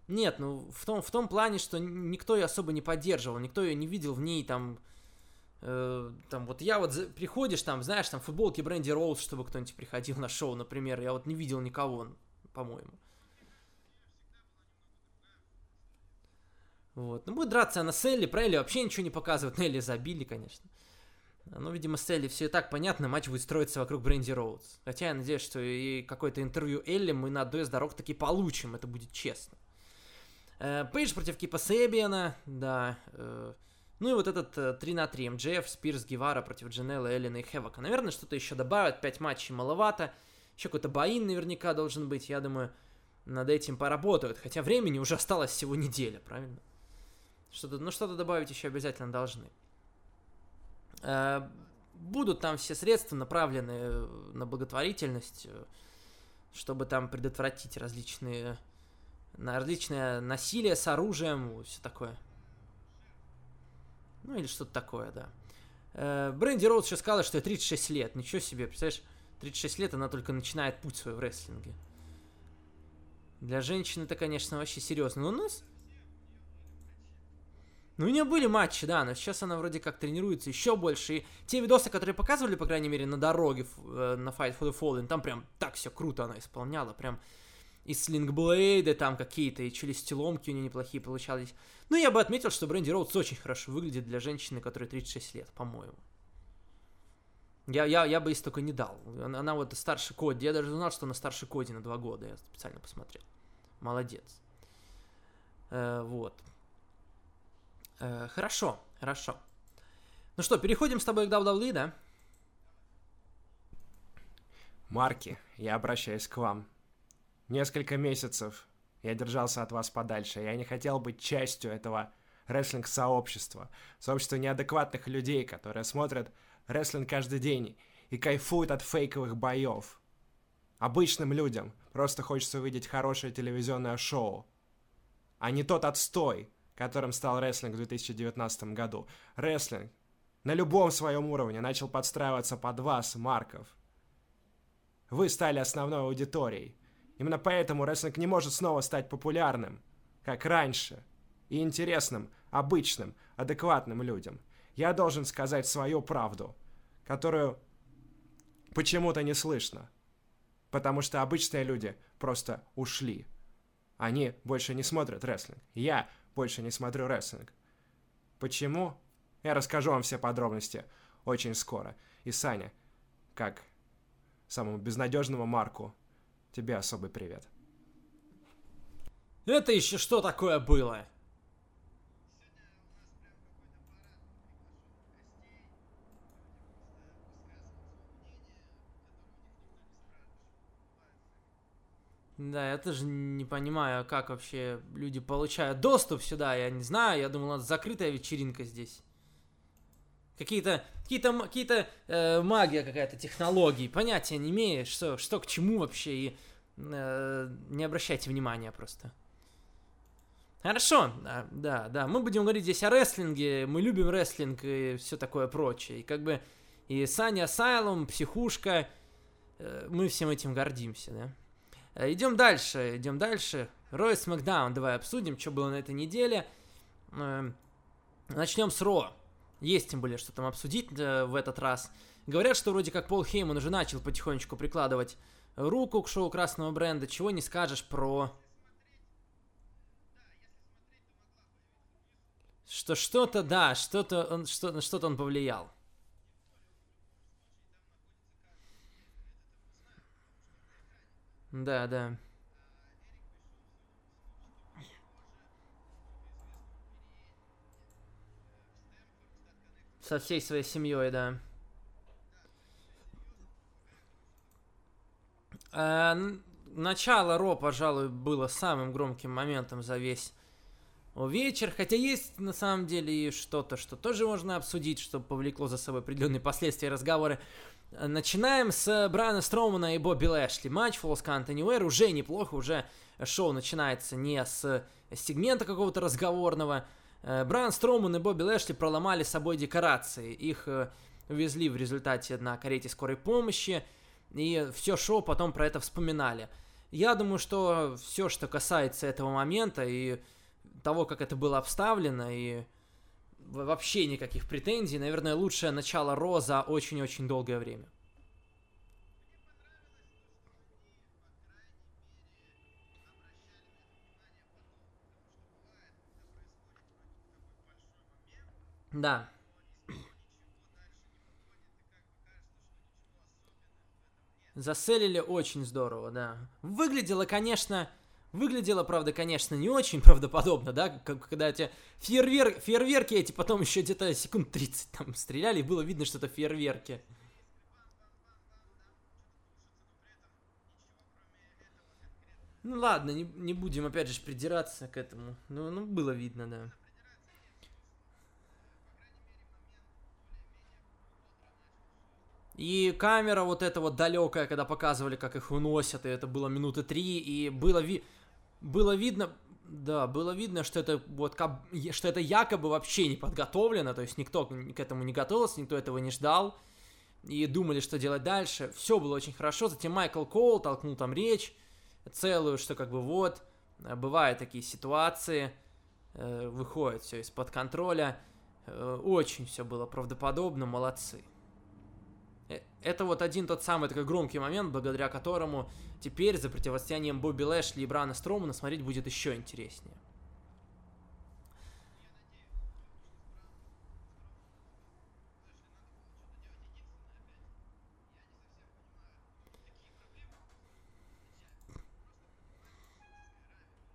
нет, ну в том, в том плане, что никто ее особо не поддерживал, никто ее не видел в ней там... Э, там вот я вот за, приходишь там, знаешь, там футболки Бренди Роуз, чтобы кто-нибудь приходил на шоу, например, я вот не видел никого, по-моему. Вот. Ну, будет драться она с Элли, про Элли вообще ничего не показывают, Элли забили, конечно. Ну, видимо, с Элли все и так понятно, матч будет строиться вокруг Бренди Роудс. Хотя я надеюсь, что и какое-то интервью Элли мы на одной из дорог таки получим, это будет честно. Э, Пейдж против Кипа Себиана, да. Э, ну и вот этот 3 на 3 МДФ, Спирс, Гевара против Джанелла, Эллина и Хевока. Наверное, что-то еще добавят, 5 матчей маловато. Еще какой-то боин наверняка должен быть, я думаю, над этим поработают. Хотя времени уже осталось всего неделя, правильно? Что-то, ну что-то добавить еще обязательно должны. Э, будут там все средства направлены на благотворительность, чтобы там предотвратить различные на различное насилие с оружием, все такое. Ну или что-то такое, да. Э, Бренди Роуз еще сказала, что ей 36 лет. Ничего себе, представляешь, 36 лет она только начинает путь свой в рестлинге. Для женщины это, конечно, вообще серьезно. Но у нас... Ну, у нее были матчи, да, но сейчас она вроде как тренируется еще больше. И те видосы, которые показывали, по крайней мере, на дороге э, на Fight for the Fallen, там прям так все круто она исполняла. Прям и слингблейды там какие-то, и челюстеломки у нее неплохие получались. Ну, я бы отметил, что Бренди Роудс очень хорошо выглядит для женщины, которой 36 лет, по-моему. Я, я, я бы ей столько не дал. Она, она вот старше Коди. Я даже узнал, что она старше Коди на два года. Я специально посмотрел. Молодец. Э, вот. Э, хорошо, хорошо. Ну что, переходим с тобой к WWE, да? Марки, я обращаюсь к вам. Несколько месяцев я держался от вас подальше. Я не хотел быть частью этого рестлинг-сообщества. Сообщества неадекватных людей, которые смотрят рестлинг каждый день и кайфуют от фейковых боев. Обычным людям просто хочется увидеть хорошее телевизионное шоу, а не тот отстой, которым стал рестлинг в 2019 году. Рестлинг на любом своем уровне начал подстраиваться под вас, Марков. Вы стали основной аудиторией. Именно поэтому рестлинг не может снова стать популярным, как раньше, и интересным, обычным, адекватным людям. Я должен сказать свою правду, которую почему-то не слышно. Потому что обычные люди просто ушли. Они больше не смотрят рестлинг. Я больше не смотрю рестлинг. Почему? Я расскажу вам все подробности очень скоро. И Саня, как самому безнадежному Марку, тебе особый привет. Это еще что такое было? Да, я тоже не понимаю, как вообще люди получают доступ сюда. Я не знаю, я думал, у нас закрытая вечеринка здесь. Какие-то, какие-то, какие-то э, магия какая-то, технологии. Понятия не имеешь, что, что к чему вообще. И э, не обращайте внимания просто. Хорошо, да, да, да. Мы будем говорить здесь о рестлинге. Мы любим рестлинг и все такое прочее. И как бы и Саня Асайлум, психушка. Э, мы всем этим гордимся, да. Э, идем дальше, идем дальше. Ройс Макдаун, давай обсудим, что было на этой неделе. Э, начнем с Ро. Есть тем более, что там обсудить э, в этот раз. Говорят, что вроде как Пол Хейман уже начал потихонечку прикладывать руку к шоу красного бренда. Чего не скажешь про... Что что-то, да, что-то он, что, что-то он повлиял. Да, да. Со всей своей семьей, да. Э, начало Ро, пожалуй, было самым громким моментом за весь вечер. Хотя есть на самом деле и что-то, что тоже можно обсудить, что повлекло за собой определенные последствия разговоры. Начинаем с Брайана Строумана и Бобби Лэшли. Матч Falls Count Anywhere уже неплохо, уже шоу начинается не с сегмента какого-то разговорного. Э, Брайан Строуман и Бобби Лэшли проломали с собой декорации. Их э, увезли в результате на карете скорой помощи. И все шоу потом про это вспоминали. Я думаю, что все, что касается этого момента и того, как это было обставлено, и вообще никаких претензий. Наверное, лучшее начало Ро за очень-очень долгое время. Да. Заселили очень здорово, да. Выглядело, конечно, Выглядело, правда, конечно, не очень правдоподобно, да, как, когда эти фейервер... фейерверки эти потом еще где-то секунд 30 там стреляли, и было видно, что это фейерверки. Ну ладно, не, не будем опять же придираться к этому. Ну, ну было видно, да. И камера вот эта вот далекая, когда показывали, как их уносят, и это было минуты три, и было ви было видно, да, было видно, что это вот что это якобы вообще не подготовлено, то есть никто к этому не готовился, никто этого не ждал и думали, что делать дальше. Все было очень хорошо. Затем Майкл Коул толкнул там речь целую, что как бы вот бывают такие ситуации, э, выходит все из-под контроля. Э, очень все было правдоподобно, молодцы. Это вот один тот самый такой громкий момент, благодаря которому теперь за противостоянием Бобби Лэшли и Брана Строумана смотреть будет еще интереснее.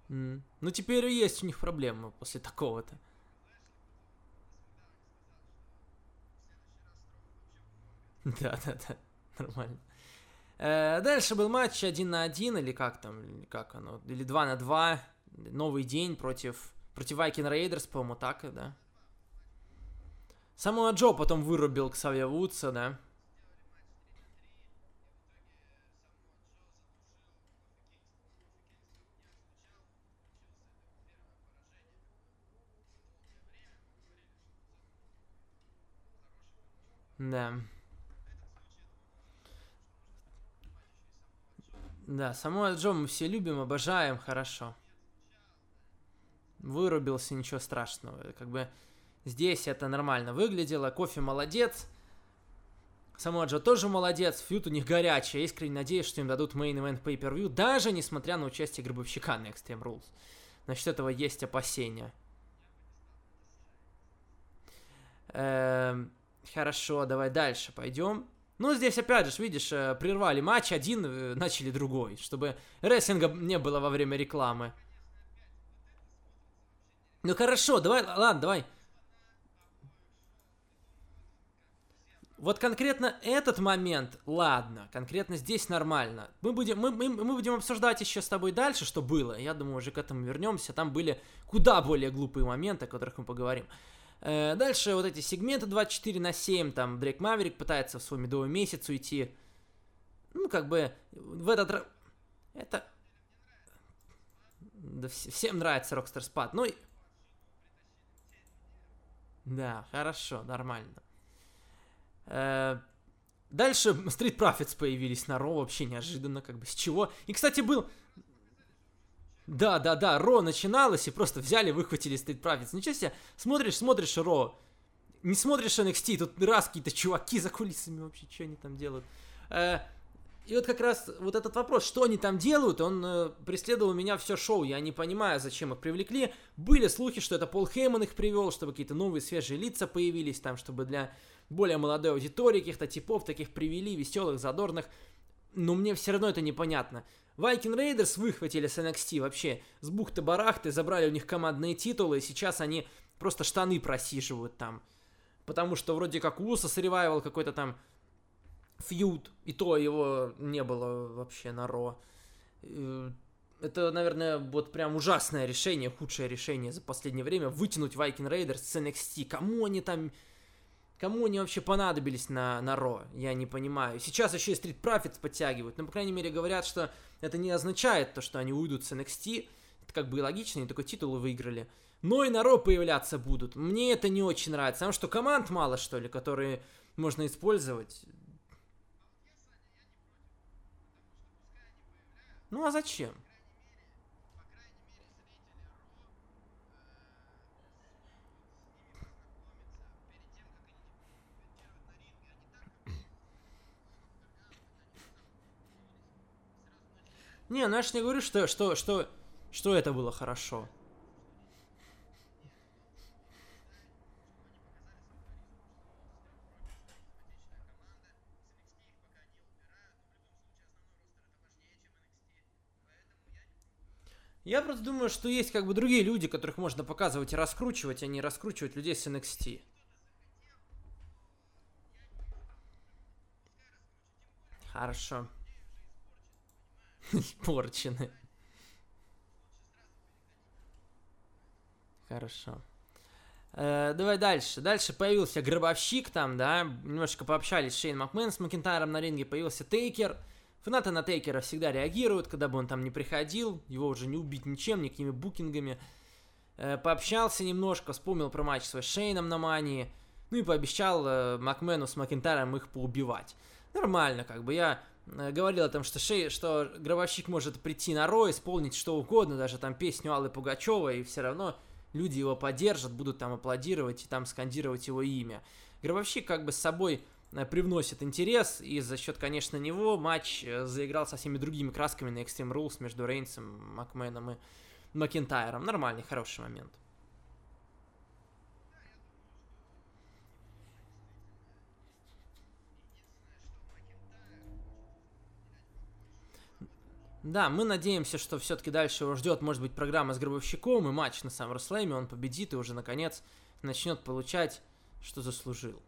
Ну теперь и есть у них проблемы после такого-то. Да, да, да, нормально. Э, дальше был матч один на один, или как там, или как оно, или два на два. Новый день против, против Viking Raiders, по-моему, так, да? Самуа Джо потом вырубил Ксавья Вудса, да. Да. Да, Самуэль Джо мы все любим, обожаем, хорошо. Вырубился, ничего страшного. Как бы здесь это нормально выглядело. Кофе молодец. Самуэль Джо тоже молодец. Фьют у них горячий. Я искренне надеюсь, что им дадут main event pay-per-view, даже несмотря на участие Гробовщика на Extreme Rules. Насчет этого есть опасения. Эм, хорошо, давай дальше пойдем. Ну, здесь опять же, видишь, э, прервали матч один, э, начали другой, чтобы рестлинга не было во время рекламы. Ну хорошо, давай, ладно, давай. Вот конкретно этот момент, ладно, конкретно здесь нормально. Мы будем, мы, мы, мы будем обсуждать еще с тобой дальше, что было. Я думаю, уже к этому вернемся. Там были куда более глупые моменты, о которых мы поговорим. Э, дальше вот эти сегменты 24 на 7, там Дрейк Маверик пытается в свой медовый месяц уйти. Ну, как бы в этот... Это... Да всем нравится Rockstar Spot. Ну, да, хорошо, нормально. Э, дальше Street Profits появились на Ро вообще неожиданно, как бы с чего. И, кстати, был да, да, да, Ро начиналось, и просто взяли, выхватили Street Profits. Ничего себе, смотришь, смотришь Ро, не смотришь NXT, тут раз какие-то чуваки за кулисами вообще, что они там делают. Э, и вот как раз вот этот вопрос, что они там делают, он э, преследовал меня все шоу. Я не понимаю, зачем их привлекли. Были слухи, что это Пол Хейман их привел, чтобы какие-то новые свежие лица появились там, чтобы для более молодой аудитории каких-то типов таких привели, веселых, задорных. Но мне все равно это непонятно. Viking Raiders выхватили с NXT вообще с бухты-барахты, забрали у них командные титулы, и сейчас они просто штаны просиживают там. Потому что вроде как у Уса сревайвал какой-то там фьюд, и то его не было вообще на Ро. Э, это, наверное, вот прям ужасное решение, худшее решение за последнее время, вытянуть Viking Raiders с NXT. Кому они там Кому они вообще понадобились на, на Ро? Я не понимаю. Сейчас еще и Street Profits подтягивают. Но, по крайней мере, говорят, что это не означает то, что они уйдут с NXT. Это как бы и логично, они такой титулы выиграли. Но и на Ро появляться будут. Мне это не очень нравится. Потому что команд мало, что ли, которые можно использовать. Ну а зачем? Не, ну я ж не говорю, что, что, что, что это было хорошо. Я просто думаю, что есть как бы другие люди, которых можно показывать и раскручивать, а не раскручивать людей с NXT. Хорошо. Испорчены. Хорошо. Э, давай дальше. Дальше появился Гробовщик там, да. Немножко пообщались Шейн Макмен с Макентайром на ринге. Появился Тейкер. Фанаты на Тейкера всегда реагируют, когда бы он там не приходил. Его уже не убить ничем, никакими букингами. Э, пообщался немножко, вспомнил про матч с Шейном на Мании. Ну и пообещал э, Макмену с Макентайром их поубивать. Нормально, как бы. Я говорил о том, что, Шей, что гробовщик может прийти на Ро, исполнить что угодно, даже там песню Аллы Пугачевой, и все равно люди его поддержат, будут там аплодировать и там скандировать его имя. Гробовщик как бы с собой э, привносит интерес, и за счет, конечно, него матч э, заиграл со всеми другими красками на Extreme Rules между Рейнсом, Макменом и Макентайром. Нормальный, хороший момент. Да, мы надеемся, что все-таки дальше его ждет, может быть, программа с Гробовщиком и матч на SummerSlam, он победит и уже, наконец, начнет получать, что заслужил.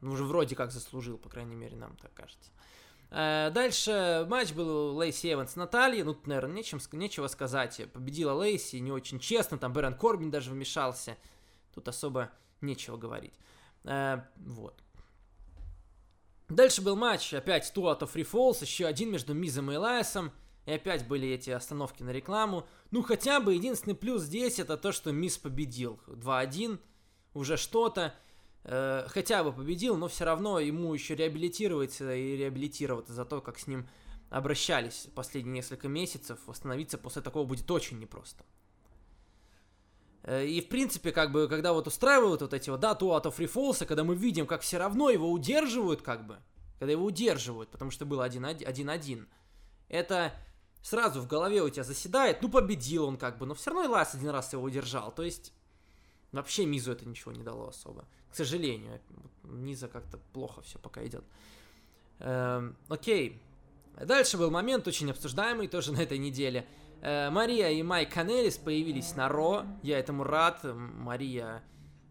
Ну, уже вроде как заслужил, по крайней мере, нам так кажется. Э, дальше матч был Лейси Эванс с Натальей. Ну, тут, наверное, нечем, нечего сказать. Победила Лейси, не очень честно. Там Бэрон Корбин даже вмешался. Тут особо нечего говорить. Э, вот. Дальше был матч, опять of Free Falls, еще один между Мизом и Элайсом. И опять были эти остановки на рекламу. Ну, хотя бы единственный плюс здесь это то, что Миз победил. 2-1, уже что-то. Э, хотя бы победил, но все равно ему еще реабилитироваться и реабилитироваться за то, как с ним обращались последние несколько месяцев. Восстановиться после такого будет очень непросто. Э, и, в принципе, как бы, когда вот устраивают вот эти вот, да, Out of Free Falls, когда мы видим, как все равно его удерживают, как бы, когда его удерживают, потому что было 1-1, это сразу в голове у тебя заседает, ну, победил он, как бы, но все равно Элайс один раз его удержал, то есть, вообще Мизу это ничего не дало особо, к сожалению, Миза как-то плохо все пока идет. Эм, окей, дальше был момент очень обсуждаемый тоже на этой неделе – Э, Мария и Майк Канелис появились на Ро. Я этому рад. Мария...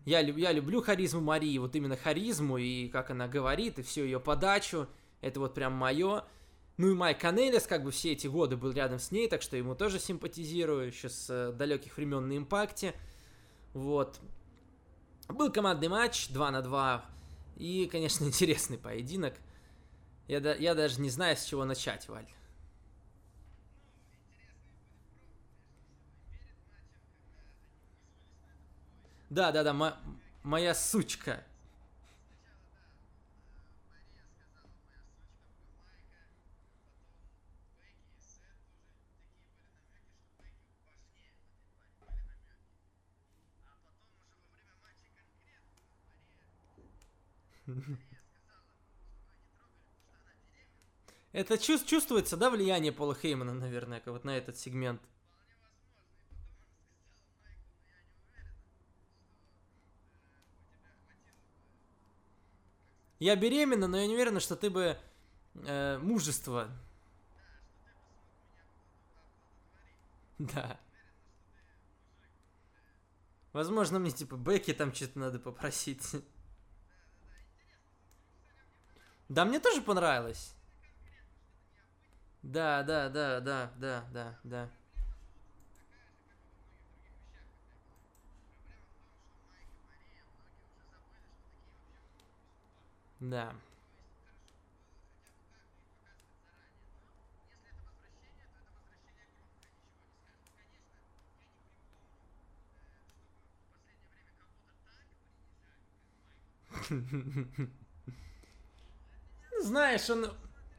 Я, я люблю харизму Марии, вот именно харизму и как она говорит, и всю ее подачу. Это вот прям мое. Ну и Майк Канелис как бы все эти годы был рядом с ней, так что ему тоже симпатизирую, еще с э, далеких времен на импакте. Вот. Был командный матч 2 на 2. И, конечно, интересный поединок. Я, да, я даже не знаю, с чего начать, Валь. Да, да, да, мо- моя сучка. Это чувствуется, да, влияние Пола Хеймана, наверное, вот на этот сегмент? Я беременна, но я не уверена, что ты бы э, мужество. Да. Возможно, мне типа Бекки там что-то надо попросить. Да, мне тоже понравилось. Да, да, да, да, да, да, да. Да. Знаешь, он,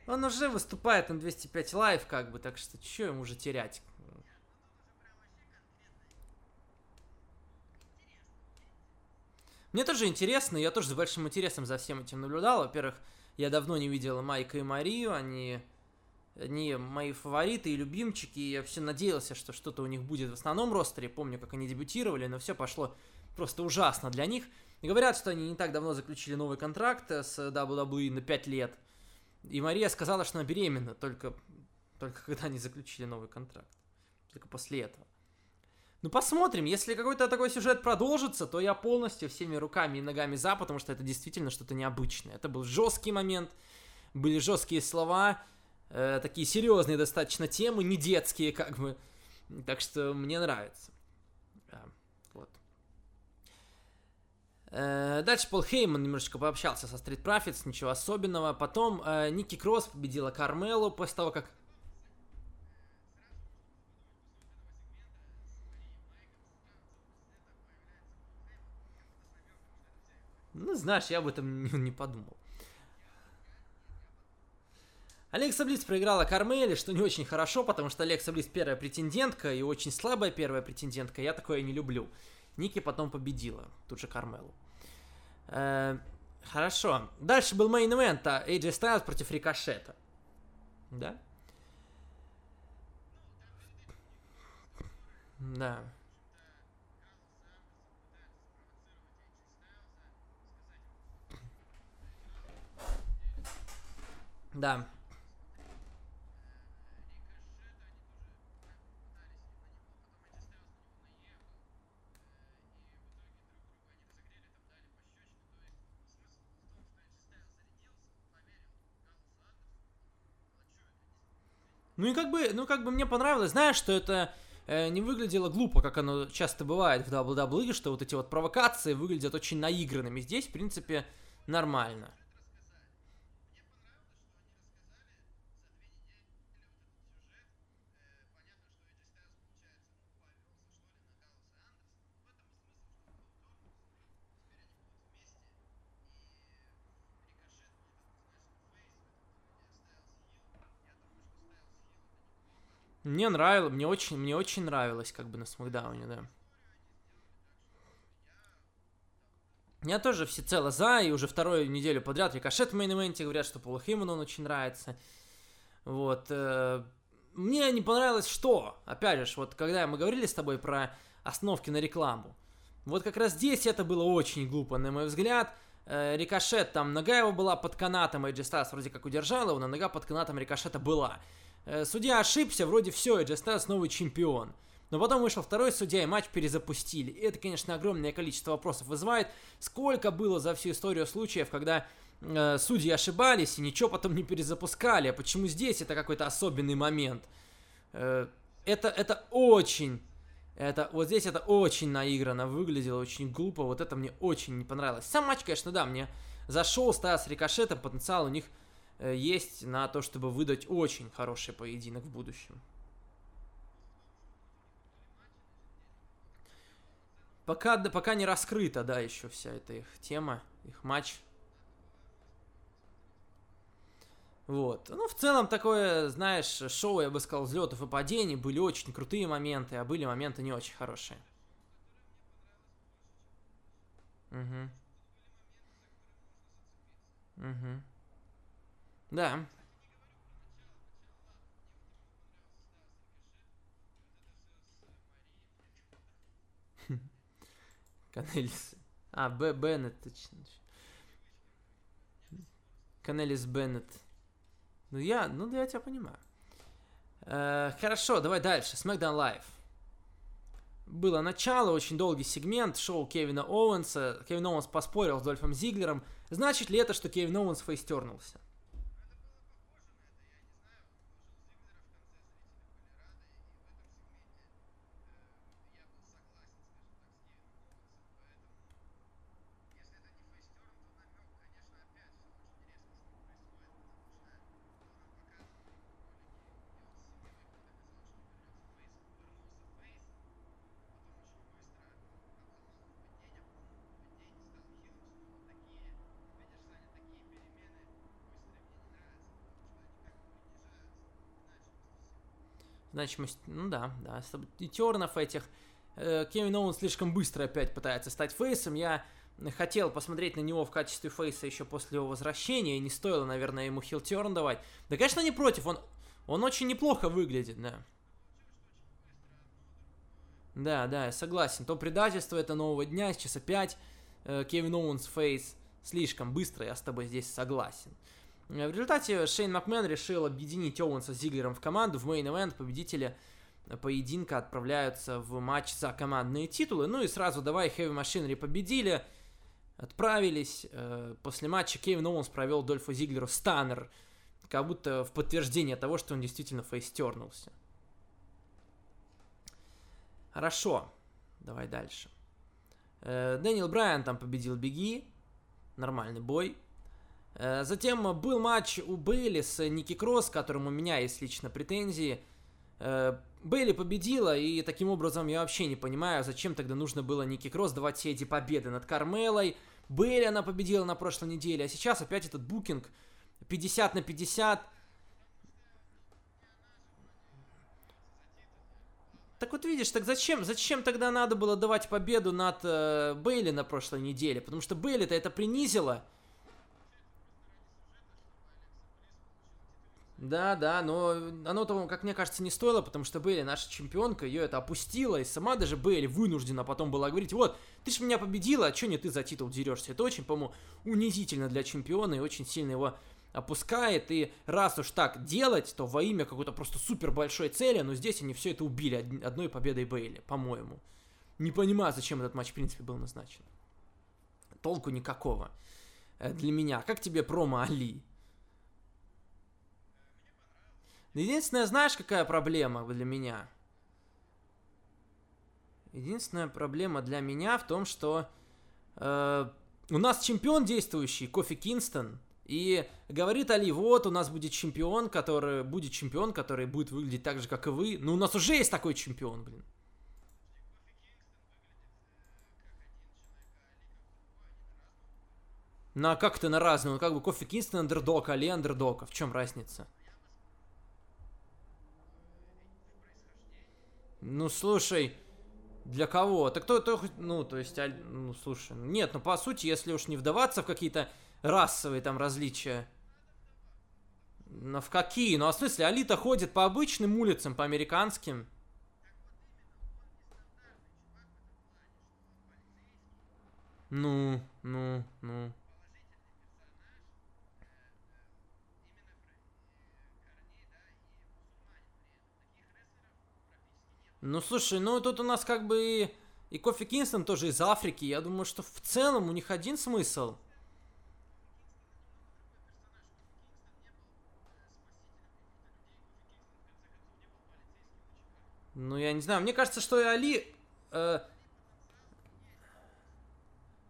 он уже выступает на 205 Live, как бы, так что что ему уже терять? Мне тоже интересно, я тоже с большим интересом за всем этим наблюдал. Во-первых, я давно не видел Майка и Марию, они, они мои фавориты и любимчики, и я все надеялся, что что-то у них будет в основном ростере. Помню, как они дебютировали, но все пошло просто ужасно для них. Говорят, что они не так давно заключили новый контракт с WWE на 5 лет. И Мария сказала, что она беременна, только, только когда они заключили новый контракт. Только после этого. Ну, посмотрим. Если какой-то такой сюжет продолжится, то я полностью всеми руками и ногами за, потому что это действительно что-то необычное. Это был жесткий момент, были жесткие слова, э, такие серьезные достаточно темы, не детские, как бы. Так что мне нравится. Да, вот. Э, дальше Пол Хейман немножечко пообщался со Street Profits, ничего особенного. Потом э, Ники Кросс победила Кармелу после того, как Ну, знаешь, я об этом не, не подумал. Алекса Блиц проиграла Кармели, что не очень хорошо, потому что Алекса Блиц первая претендентка и очень слабая первая претендентка. Я такое не люблю. Ники потом победила, тут же Кармелу. Э, хорошо. Дальше был мейн ивент, AJ Styles против Рикошета. Да? Да. Да. Ну и как бы, ну как бы мне понравилось, знаешь, что это э, не выглядело глупо, как оно часто бывает в WWE, что вот эти вот провокации выглядят очень наигранными. Здесь, в принципе, нормально. Мне нравилось, мне очень, мне очень нравилось, как бы на Смакдауне, да. Я тоже всецело за, и уже вторую неделю подряд Рикошет в мейн говорят, что Полу Хейману он очень нравится. Вот. Э, мне не понравилось что? Опять же, вот когда мы говорили с тобой про основки на рекламу. Вот как раз здесь это было очень глупо, на мой взгляд. Э, рикошет, там нога его была под канатом, Эйджи Стас вроде как удержал его, но нога под канатом Рикошета была. Э, судья ошибся, вроде все, Эджи Стайлс новый чемпион. Но потом вышел второй судья, и матч перезапустили. И это, конечно, огромное количество вопросов вызывает. Сколько было за всю историю случаев, когда э, судьи ошибались и ничего потом не перезапускали. А почему здесь это какой-то особенный момент? Э, это, это очень... Это, вот здесь это очень наигранно выглядело, очень глупо. Вот это мне очень не понравилось. Сам матч, конечно, да, мне зашел, ставил с рикошетом, потенциал у них есть на то, чтобы выдать очень хороший поединок в будущем. Пока, да, пока не раскрыта, да, еще вся эта их тема, их матч. Вот. Ну, в целом, такое, знаешь, шоу, я бы сказал, взлетов и падений. Были очень крутые моменты, а были моменты не очень хорошие. Угу. Угу. Да. Канелис. А, Б. Беннет, точно. Канелис Беннет. Ну я, ну я тебя понимаю. Э, хорошо, давай дальше. SmackDown Live. Было начало, очень долгий сегмент, шоу Кевина Оуэнса. Кевин Оуэнс поспорил с Дольфом Зиглером. Значит ли это, что Кевин Оуэнс фейстернулся? Значимость, ну да, да, и turn ов этих. Э, Кевин Оуэн слишком быстро опять пытается стать фейсом. Я хотел посмотреть на него в качестве фейса еще после его возвращения, и не стоило, наверное, ему heel turn давать. Да, конечно, не против, он, он очень неплохо выглядит, да. Да, да, я согласен. То предательство это нового дня, сейчас опять э, Кевин Оуэнс фейс. Слишком быстро, я с тобой здесь согласен. Э, в результате Шейн Макмен решил объединить Оуэнса с Зиглером в команду. В main event победители поединка отправляются в матч за командные титулы. Ну и сразу давай Heavy Machinery победили. Отправились. Э, после матча Кевин Оуэнс провел Дольфу Зиглеру stunner. Как будто в подтверждение того, что он действительно фейстернулся. Хорошо. Давай дальше. Э, Дэниел Брайан там победил Биг И. Нормальный бой. Э, затем был матч у Бейли с Ники Кросс, к которому у меня есть лично претензии. Э, Бейли победила, и таким образом я вообще не понимаю, зачем тогда нужно было Ники Кросс давать все эти победы над Кармелой. Бейли она победила на прошлой неделе, а сейчас опять этот букинг 50 на 50. Так вот видишь, так зачем, зачем тогда надо было давать победу над э, Бейли на прошлой неделе? Потому что Бейли-то это принизило. Да, да, но оно того, как мне кажется, не стоило, потому что Бейли, наша чемпионка, ее это опустила, и сама даже Бейли вынуждена потом была говорить, вот, ты же меня победила, а что не ты за титул дерешься? Это очень, по-моему, унизительно для чемпиона и очень сильно его опускает, и раз уж так делать, то во имя какой-то просто супер большой цели, но здесь они все это убили одной победой Бейли, по-моему. Не понимаю, зачем этот матч, в принципе, был назначен. Толку никакого э, для меня. Как тебе промо Али? Единственное, знаешь, какая проблема для меня? Единственная проблема для меня в том, что э, у нас чемпион действующий, Кофи Кингстон, и говорит Али, вот у нас будет чемпион, который будет чемпион, который будет выглядеть так же, как и вы. Но у нас уже есть такой чемпион, блин. Ну а как это на разные? Ну как бы Кофи Кингстон андердог, Али андердог. А в чем разница? Ну слушай, для кого? Так кто, кто, ну, то есть, ну, слушай, нет, ну, по сути, если уж не вдаваться в какие-то расовые там различия, ну, в какие? Ну, а в смысле, Алита ходит по обычным улицам, по американским. Ну, ну, ну. Ну, слушай, ну тут у нас как бы и, и Кофи Кингстон тоже из Африки. Я думаю, что в целом у них один смысл. Ну, я не знаю. Мне кажется, что и Али... Э,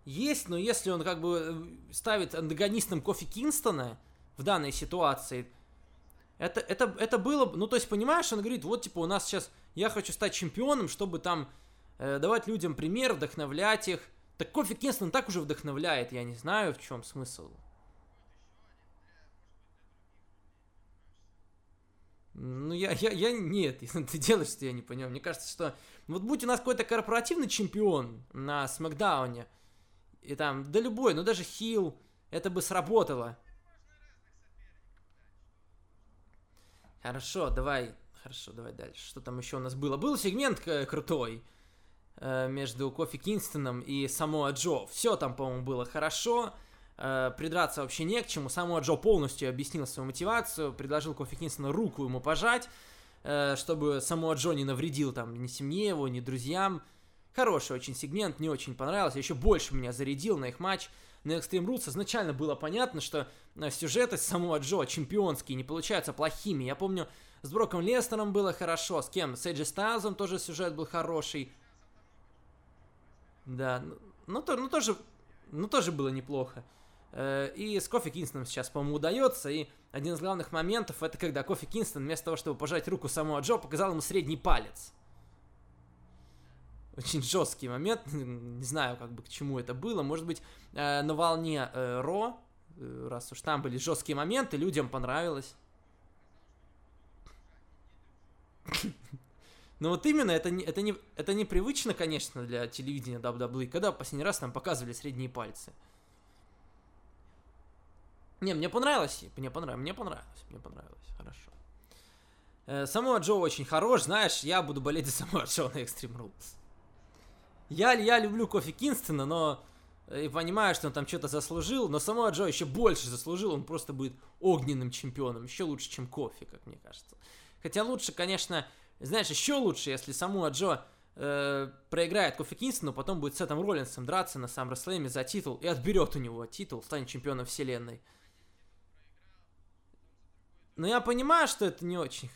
есть, но если он как бы э, ставит антагонистом Кофи Кингстона в данной ситуации, это, это, это было... Ну, то есть, понимаешь, он говорит, вот, типа, у нас сейчас я хочу стать чемпионом, чтобы там э, давать людям пример, вдохновлять их. Так Кофи Кингстон так уже вдохновляет, я не знаю, в чем смысл. Ну, я, я, я, нет, ты делаешь, что я не понял. Мне кажется, что вот будь у нас какой-то корпоративный чемпион на Смакдауне, и там, да любой, ну даже Хилл, это бы сработало. Хорошо, давай Хорошо, давай дальше. Что там еще у нас было? Был сегмент крутой э, между Кофи Кингстоном и Самоа Джо. Все там, по-моему, было хорошо. Э, придраться вообще не к чему. Самоа Джо полностью объяснил свою мотивацию, предложил Кофи Кингстону руку ему пожать, э, чтобы Самоа Джо не навредил там ни семье его, ни друзьям. Хороший очень сегмент, не очень понравился. Еще больше меня зарядил на их матч на Extreme Rules изначально было понятно, что сюжеты самого Джо чемпионские не получаются плохими. Я помню, с Броком Лестером было хорошо. С кем? С Эджи Стайлзом тоже сюжет был хороший. Да, ну, ну, то, ну тоже, ну тоже было неплохо. Э, и с Кофи Кингстоном сейчас, по-моему, удается. И один из главных моментов это когда Кофи Кингстон вместо того, чтобы пожать руку самого Джо, показал ему средний палец. Очень жесткий момент. Не знаю, как бы к чему это было. Может быть, э, на волне э, Ро, раз уж там были жесткие моменты, людям понравилось. Ну вот именно, это, не, это, не, это непривычно, конечно, для телевидения WWE, когда последний раз нам показывали средние пальцы. Не, мне понравилось, мне понравилось, мне понравилось, мне понравилось, хорошо. Э, Самуа Джо очень хорош, знаешь, я буду болеть за Самуа Джо на Extreme Rules. Я, я люблю Кофи Кингстона, но и понимаю, что он там что-то заслужил, но Самуа Джо еще больше заслужил, он просто будет огненным чемпионом, еще лучше, чем Кофи, как мне кажется. Хотя лучше, конечно, знаешь, еще лучше, если саму Джо э, проиграет Кофи Кингстону, потом будет с Сетом Роллинсом драться на сам Расслэме за титул и отберет у него титул, станет чемпионом вселенной. Но я понимаю, что это не очень.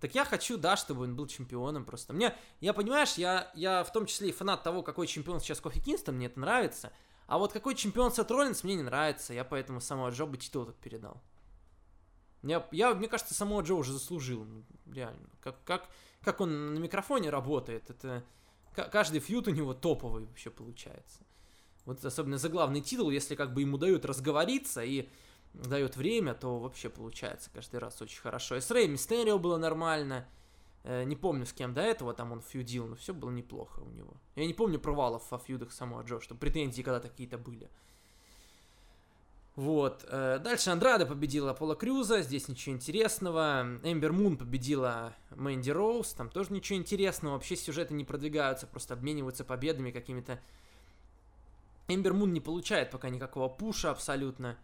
Так я хочу, да, чтобы он был чемпионом просто. Мне, я понимаешь, я, я в том числе и фанат того, какой чемпион сейчас Кофи Кингстон, мне это нравится. А вот какой чемпион Сет Роллинс мне не нравится, я поэтому самого Джо бы титул этот передал. Я, я, мне кажется, самого Джо уже заслужил. Реально. Как, как, как он на микрофоне работает, это... Каждый фьют у него топовый вообще получается. Вот особенно за главный титул, если как бы ему дают разговориться и дает время, то вообще получается каждый раз очень хорошо. И с Рэй Мистерио было нормально. Э, не помню, с кем до этого там он фьюдил, но все было неплохо у него. Я не помню провалов во фьюдах самого Джо, что претензии когда-то какие-то были. Вот. Э, дальше Андрада победила Пола Крюза, здесь ничего интересного. Эмбер Мун победила Мэнди Роуз, там тоже ничего интересного. Вообще сюжеты не продвигаются, просто обмениваются победами какими-то. Эмбер Мун не получает пока никакого пуша абсолютно.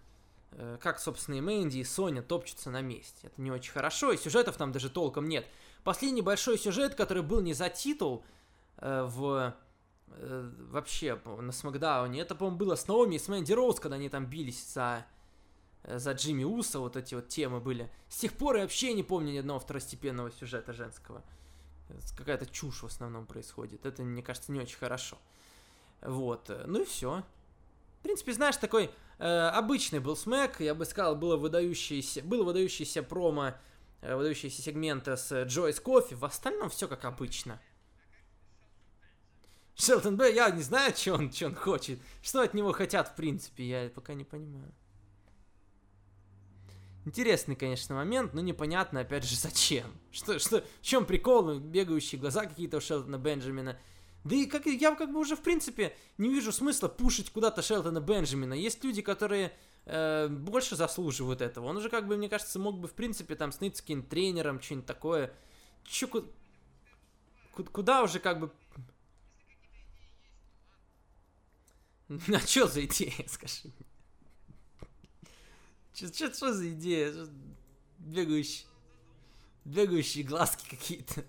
Э, как, собственно, и Мэнди, и Соня топчутся на месте. Это не очень хорошо, и сюжетов там даже толком нет. Последний большой сюжет, который был не за титул э, в э, вообще на Смакдауне. Это, по-моему, было с Наоми и с Мэнди Роуз, когда они там бились за, э, за Джимми Уса, вот эти вот темы были. С тех пор я вообще не помню ни одного второстепенного сюжета женского. Какая-то чушь в основном происходит. Это, мне кажется, не очень хорошо. Вот. Ну и все. В принципе, знаешь, такой э, обычный был смэк. Я бы сказал, было выдающееся, было выдающееся промо, э, выдающиеся сегменты с Джойс Кофи. В остальном все как обычно. Шелтон Б, я не знаю, что он, что он хочет. Что от него хотят, в принципе, я пока не понимаю. Интересный, конечно, момент, но непонятно, опять же, зачем. Что, что, в чем прикол? Ну, бегающие глаза какие-то у Шелтона Бенджамина. Да и как, я как бы уже, в принципе, не вижу смысла пушить куда-то Шелтона Бенджамина. Есть люди, которые э, больше заслуживают этого. Он уже, как бы, мне кажется, мог бы, в принципе, там, сныть с каким-то тренером, что-нибудь такое. Чё, куда уже, как бы, А что за идея, скажи? Что за идея? Бегающие... Бегающие глазки какие-то.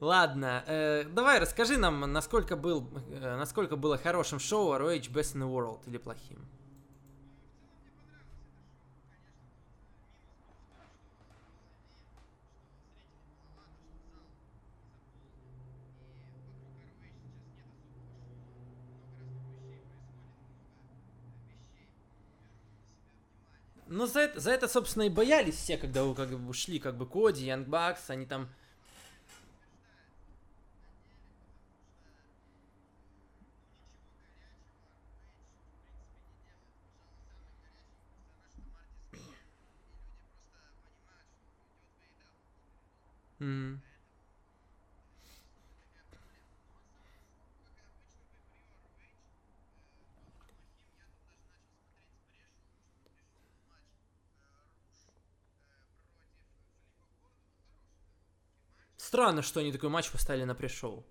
Ладно, э, давай расскажи нам, насколько, был, э, насколько было хорошим шоу ROH Best in the World или плохим. Ну, за это, за это, собственно, и боялись все, когда как бы, ушли как бы Коди, Янг Бакс, они там... Mm-hmm. Странно, что они такой матч поставили на пришел.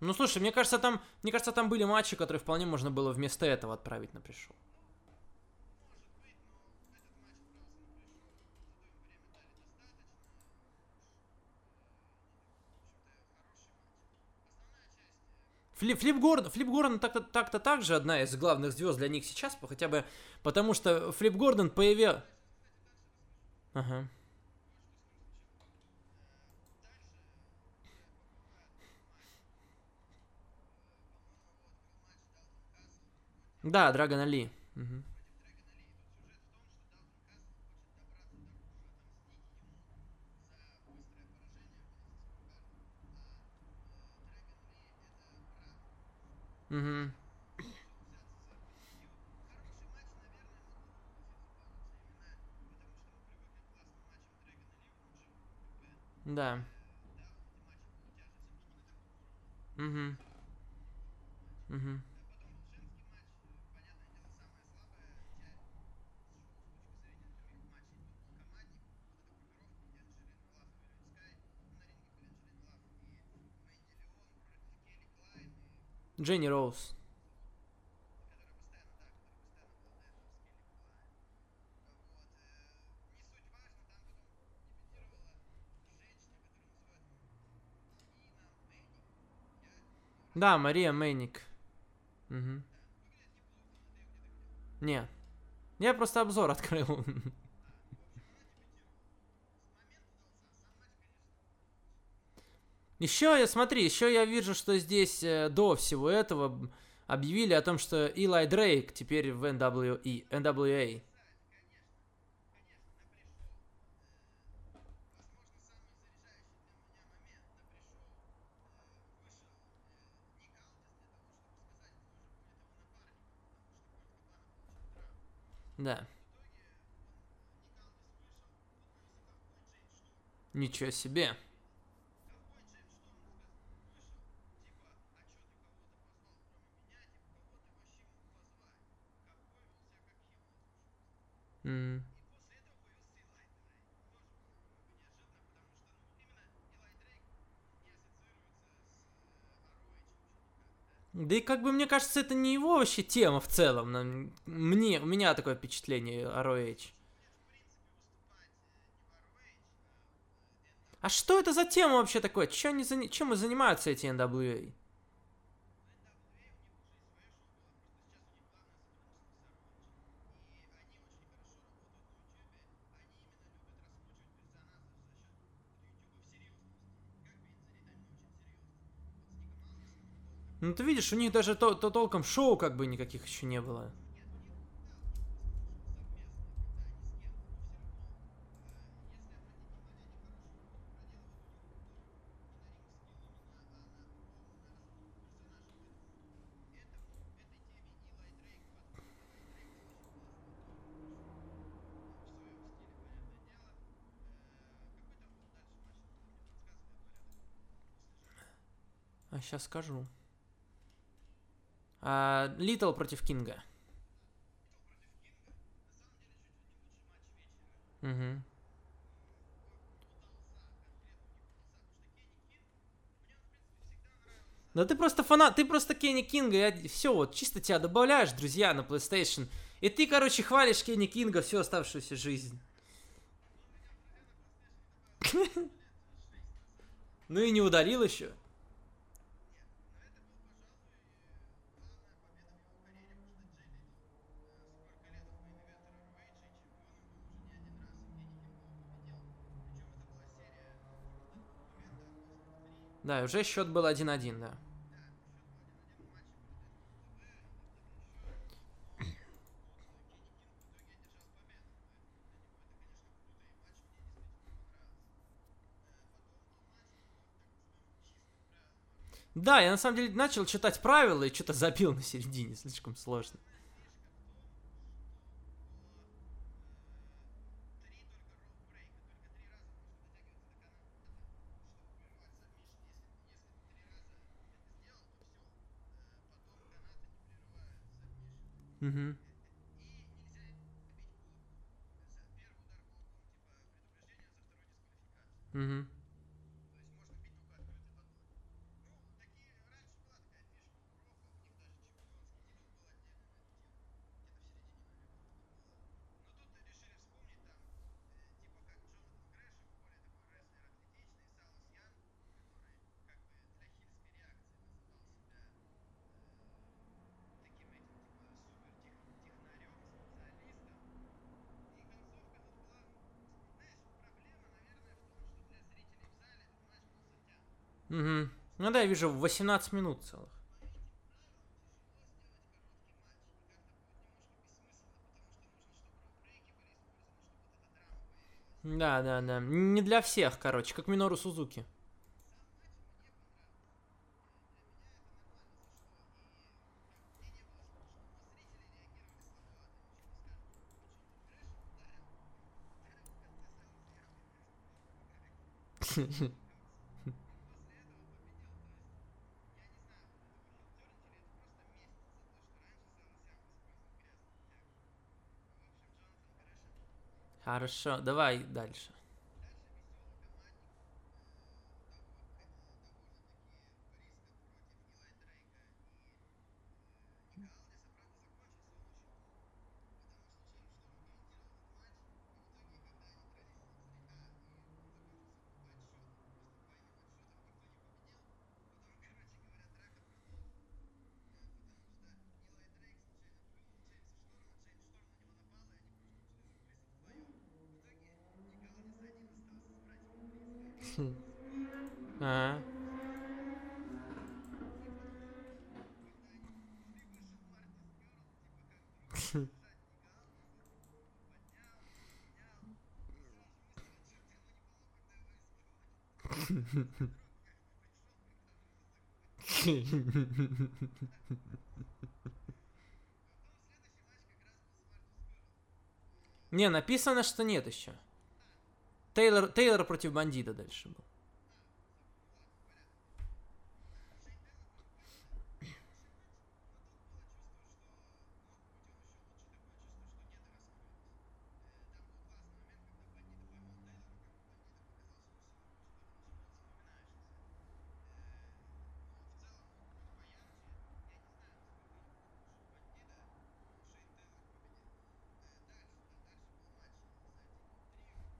Ну слушай, мне кажется, там, мне кажется, там были матчи, которые вполне можно было вместо этого отправить на пришел. Флип, Гордон, Флип Гордон так-то, так-то так же одна из главных звезд для них сейчас, хотя бы потому что Флип Гордон появил... Ага. Да, Драгона Ли. Угу. Угу. Да. Угу. Угу. Дженни Роуз. Да, Мария Мейник. Угу. Не. Я просто обзор открыл. Еще, я смотри, еще я вижу, что здесь э, до всего этого объявили о том, что Илай Дрейк теперь в NWE, NWA. Да. Ничего себе. Да и как бы мне кажется, это не его вообще тема в целом. Мне, у меня такое впечатление ROH. А что это за тема вообще такое? Чем, они, чем занимаются эти NWA? Ну ты видишь, у них даже то, то толком шоу как бы никаких еще не было. А сейчас скажу. А, Литл против Кинга. Угу. Да ты просто фанат, ты просто Кенни Кинга, я все, вот чисто тебя добавляешь, друзья, на PlayStation. И ты, короче, хвалишь Кенни Кинга всю оставшуюся жизнь. Ну и не удалил еще. Да, уже счет был 1-1, да. Да, я на самом деле начал читать правила и что-то забил на середине, слишком сложно. Угу. Угу. Угу. Ну да, я вижу 18 минут целых. Да, да, да. Не для всех, короче, как Минору Сузуки. Хорошо, давай дальше. А. Не, написано, что нет еще. Тейлор, Тейлор против бандита дальше был.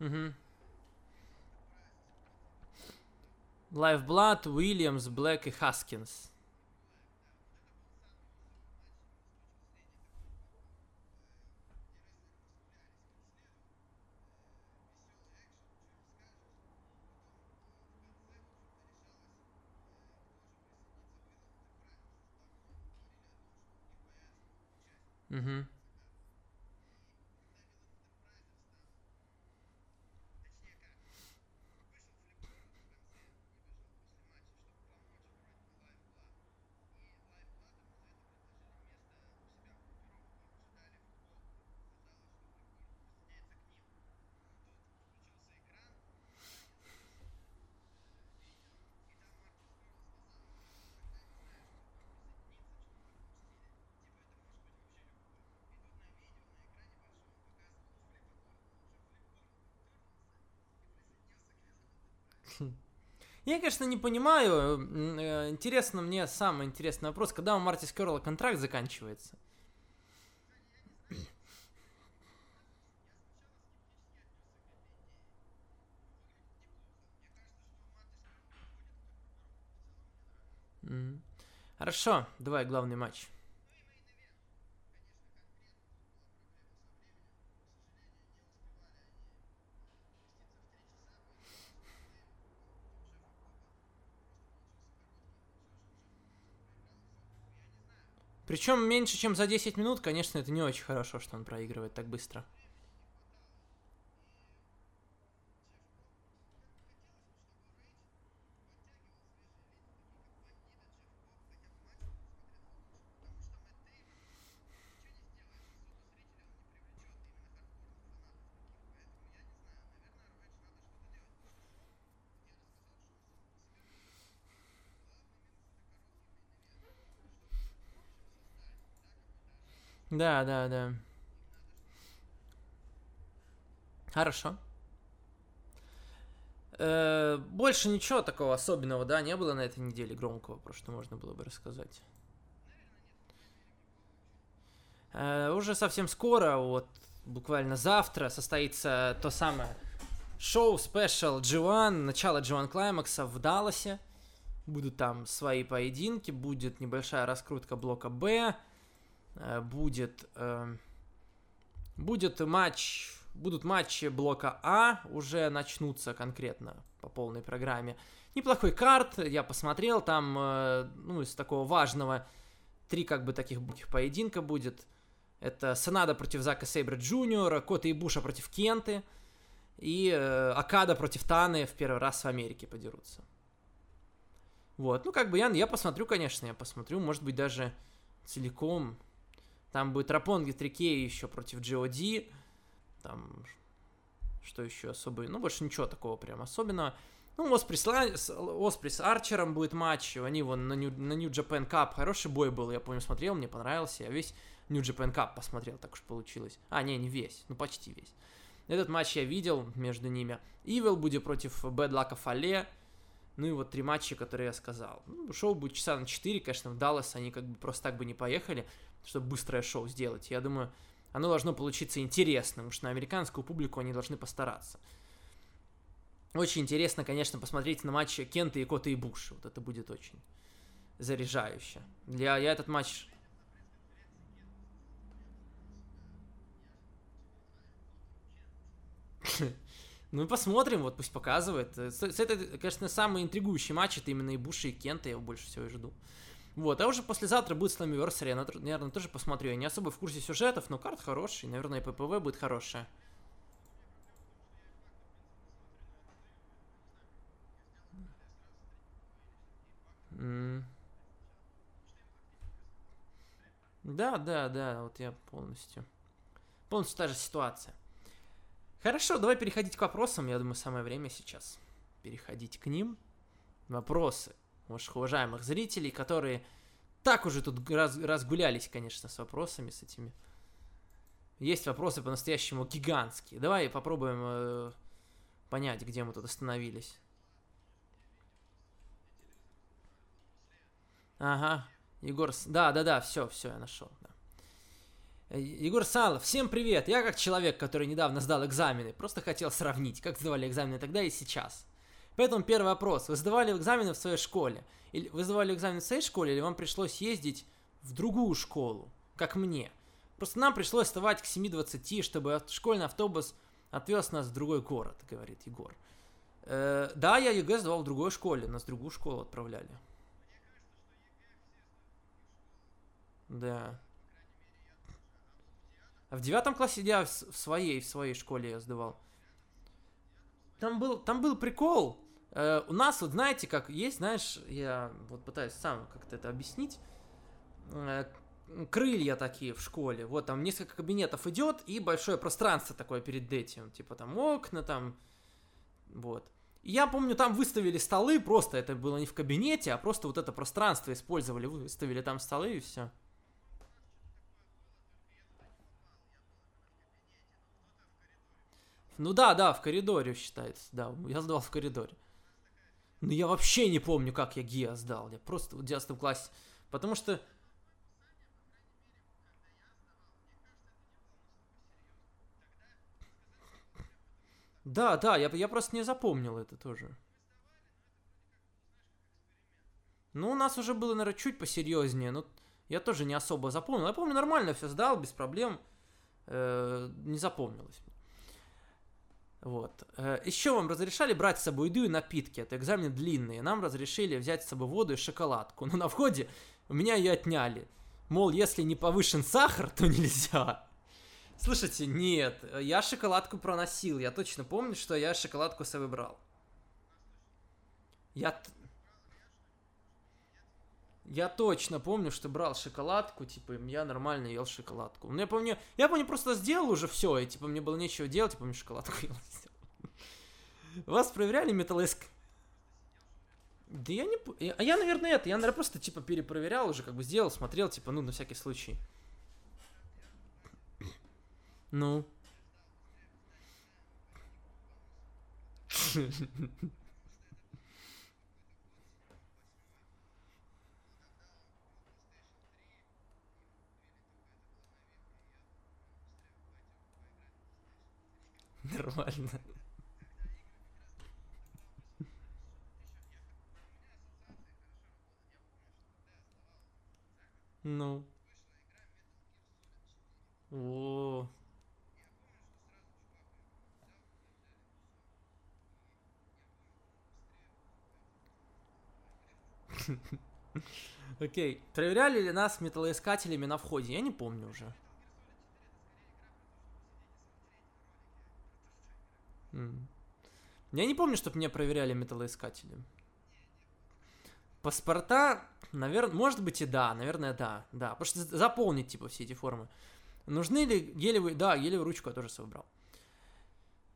Угу. Lifeblood, Уильямс, Блэк и Хаскинс. Угу. Я, конечно, не понимаю. Э, Интересно мне самый интересный вопрос, когда у Марти Скерла контракт заканчивается? Хорошо, давай главный матч. Причем меньше, чем за 10 минут, конечно, это не очень хорошо, что он проигрывает так быстро. Да, да, да. Хорошо. Э, Больше ничего такого особенного, да, не было на этой неделе громкого, про что можно было бы рассказать. Э, Уже совсем скоро, вот буквально завтра, состоится то самое шоу спешл G1, начало G1 Клаймакса в Далласе. Будут там свои поединки, будет небольшая раскрутка блока Б, будет, э, будет матч, будут матчи блока А, уже начнутся конкретно по полной программе. Неплохой карт, я посмотрел, там, э, ну, из такого важного, три как бы таких поединка будет. Это Санада против Зака Сейбра Джуниора, Кота и Буша против Кенты, и э, Акада против Таны в первый раз в Америке подерутся. Вот, ну как бы я, я посмотрю, конечно, я посмотрю, может быть даже целиком. Там будет Рапонги Трикей еще против GOD. Там что еще особое? Ну, больше ничего такого прям особенного. Ну, Оспри с- Оспри с Арчером будет матч. Они вон на New, на New Japan Cup. Хороший бой был, я помню, смотрел, мне понравился. Я весь New Japan Cup посмотрел, так уж получилось. А, не, не весь, ну почти весь. Этот матч я видел между ними. Evil будет против Bad Luck Фале. Ну и вот три матча, которые я сказал. Ну, шоу будет часа на 4, конечно, в Даллас они как бы просто так бы не поехали, чтобы быстрое шоу сделать. Я думаю, оно должно получиться интересным, потому что на американскую публику они должны постараться. Очень интересно, конечно, посмотреть на матчи Кента и Кота и Буши. Вот это будет очень заряжающе. Я, я этот матч... Ну и посмотрим, вот пусть показывает. С, с этой, конечно, самый интригующий матч, это именно и Буши, и Кента, я его больше всего и жду. Вот, а уже послезавтра будет Slammiversary, я, наверное, тоже посмотрю. Я не особо в курсе сюжетов, но карт хороший, наверное, и ППВ будет хорошая. Да, да, да, вот я полностью. Полностью та же ситуация. Хорошо, давай переходить к вопросам. Я думаю, самое время сейчас переходить к ним. Вопросы уважаемых зрителей, которые так уже тут раз- разгулялись, конечно, с вопросами, с этими. Есть вопросы по-настоящему гигантские. Давай попробуем э, понять, где мы тут остановились. Ага, Егор... Да, да, да, все, все, я нашел. Да. Э, Егор Салов, всем привет! Я как человек, который недавно сдал экзамены, просто хотел сравнить, как сдавали экзамены тогда и сейчас. Поэтому первый вопрос. Вы сдавали экзамены в своей школе? Или вы сдавали экзамены в своей школе, или вам пришлось ездить в другую школу, как мне? Просто нам пришлось вставать к 7.20, чтобы школьный автобус отвез нас в другой город, говорит Егор. Э, да, я ЕГЭ сдавал в другой школе, нас в другую школу отправляли. Да. А в девятом классе я в своей, в своей школе я сдавал. Там был, там был прикол. Э, у нас вот знаете, как есть, знаешь, я вот пытаюсь сам как-то это объяснить. Э, крылья такие в школе. Вот там несколько кабинетов идет и большое пространство такое перед этим. Типа там окна там. Вот. Я помню, там выставили столы, просто это было не в кабинете, а просто вот это пространство использовали, выставили там столы и все. Ну да, да, в коридоре считается, да, я сдавал в коридоре. Но я вообще не помню, как я ГИА сдал, я просто в 11 классе, потому что... Да, да, я, я просто не запомнил это тоже. Ну, у нас уже было, наверное, чуть посерьезнее, но я тоже не особо запомнил. Я помню, нормально все сдал, без проблем. Э, не запомнилось. Вот. Э, Еще вам разрешали брать с собой еду и напитки. Это экзамены длинные. Нам разрешили взять с собой воду и шоколадку. Но на входе у меня ее отняли. Мол, если не повышен сахар, то нельзя. Слушайте, нет, я шоколадку проносил. Я точно помню, что я шоколадку с собой брал. Я... Я точно помню, что брал шоколадку, типа, я нормально ел шоколадку. Ну, я помню, я помню, просто сделал уже все, и, типа, мне было нечего делать, типа, мне шоколадку ел. Вас проверяли металлиск? Да я не... А я, наверное, это, я, наверное, просто, типа, перепроверял уже, как бы сделал, смотрел, типа, ну, на всякий случай. Ну. Нормально. Ну. О. Окей. Проверяли ли нас металлоискателями на входе? Я не помню уже. Я не помню, чтобы меня проверяли металлоискатели. Паспорта, наверное, может быть и да, наверное, да, да. Потому что за- заполнить, типа, все эти формы. Нужны ли гелевые, да, гелевую ручку я тоже собрал.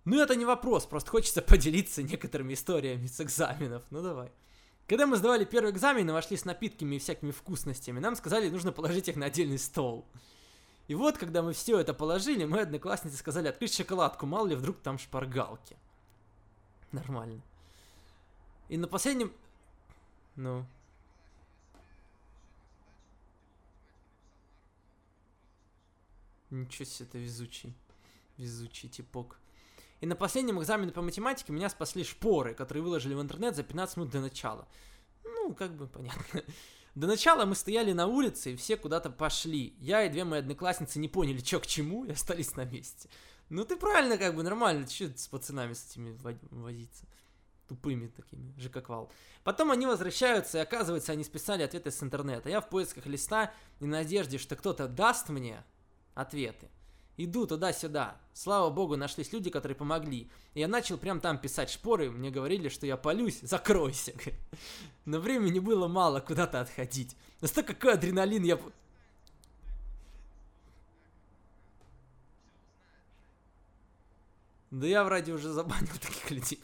Ну, это не вопрос, просто хочется поделиться некоторыми историями с экзаменов. Ну, давай. Когда мы сдавали первый экзамен и вошли с напитками и всякими вкусностями, нам сказали, нужно положить их на отдельный стол. И вот, когда мы все это положили, мои одноклассницы сказали открыть шоколадку, мало ли вдруг там шпаргалки. Нормально. И на последнем... Ну... Ничего себе, это везучий. Везучий типок. И на последнем экзамене по математике меня спасли шпоры, которые выложили в интернет за 15 минут до начала. Ну, как бы понятно. До начала мы стояли на улице, и все куда-то пошли. Я и две мои одноклассницы не поняли, что к чему, и остались на месте. Ну ты правильно, как бы, нормально, что с пацанами с этими во- возиться? Тупыми такими, же как вал. Потом они возвращаются, и оказывается, они списали ответы с интернета. Я в поисках листа и надежде, что кто-то даст мне ответы. Иду туда-сюда. Слава богу, нашлись люди, которые помогли. Я начал прям там писать шпоры. Мне говорили, что я полюсь. Закройся. Но времени было мало куда-то отходить. Настолько какой адреналин я... Да я вроде уже забанил таких людей.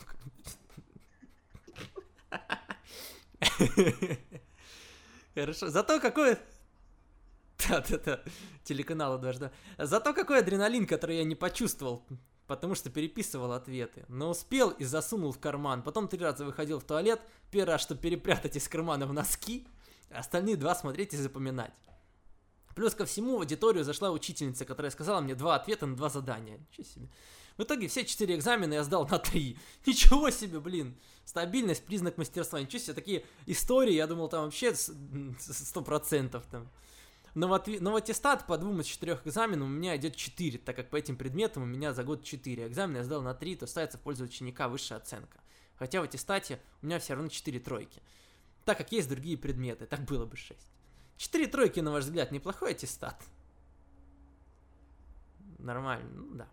Хорошо. Зато какой... Да-да-да. Телеканала дважды. Зато какой адреналин, который я не почувствовал, потому что переписывал ответы. Но успел и засунул в карман. Потом три раза выходил в туалет. Первый раз, чтобы перепрятать из кармана в носки. Остальные два смотреть и запоминать. Плюс ко всему в аудиторию зашла учительница, которая сказала мне два ответа на два задания. Ничего себе. В итоге все четыре экзамена я сдал на три. Ничего себе, блин. Стабильность, признак мастерства. Ничего себе, такие истории, я думал, там вообще сто процентов там. Но в, отве- но в аттестат по двум из четырех экзаменов у меня идет 4, так как по этим предметам у меня за год 4. Экзамен я сдал на 3, то ставится в пользу ученика высшая оценка. Хотя в аттестате у меня все равно 4 тройки. Так как есть другие предметы, так было бы 6. 4 тройки, на ваш взгляд, неплохой аттестат? нормально, ну да.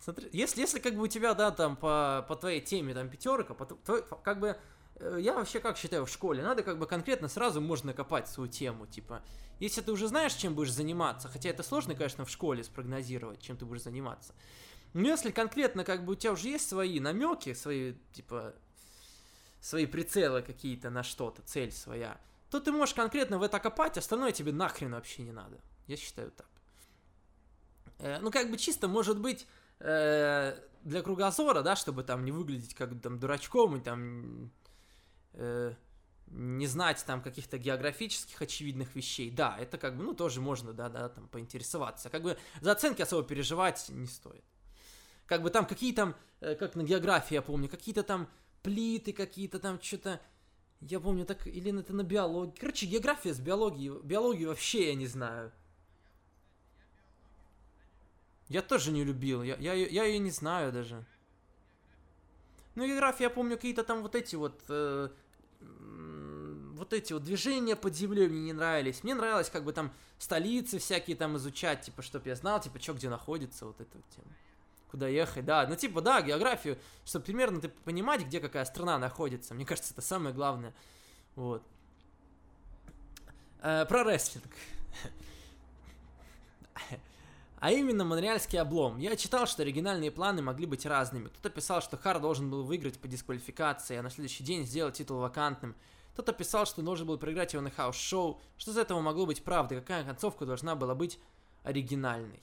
Смотри, если, если как бы у тебя, да, там по, по твоей теме там пятерка, по, твой- как бы я вообще как считаю в школе, надо как бы конкретно сразу можно копать свою тему, типа, если ты уже знаешь, чем будешь заниматься, хотя это сложно, конечно, в школе спрогнозировать, чем ты будешь заниматься, но если конкретно как бы у тебя уже есть свои намеки, свои, типа, свои прицелы какие-то на что-то, цель своя, то ты можешь конкретно в это копать, остальное тебе нахрен вообще не надо. Я считаю так. Э, ну, как бы чисто, может быть, э, для кругозора, да, чтобы там не выглядеть как там дурачком и там э, не знать там каких-то географических очевидных вещей. Да, это как бы, ну, тоже можно, да, да, там поинтересоваться. Как бы за оценки особо переживать не стоит. Как бы там какие там, э, как на географии я помню, какие-то там плиты, какие-то там что-то, я помню, так, или это на биологии. Короче, география с биологией, биологию вообще я не знаю. Я тоже не любил, я, я, я ее не знаю даже. Ну, география, я помню, какие-то там вот эти вот... э, вот эти вот движения под землей мне не нравились. Мне нравилось как бы там столицы всякие там изучать, типа, чтобы я знал, типа, что где находится, вот эта вот тема. Куда ехать, да. Ну, типа, да, географию, чтобы примерно ты понимать, где какая страна находится. Мне кажется, это самое главное. Вот. Э, про рестлинг. А именно Монреальский облом. Я читал, что оригинальные планы могли быть разными. Кто-то писал, что Харт должен был выиграть по дисквалификации, а на следующий день сделать титул вакантным. Кто-то писал, что должен был проиграть его на house show. Что из этого могло быть правдой? Какая концовка должна была быть оригинальной?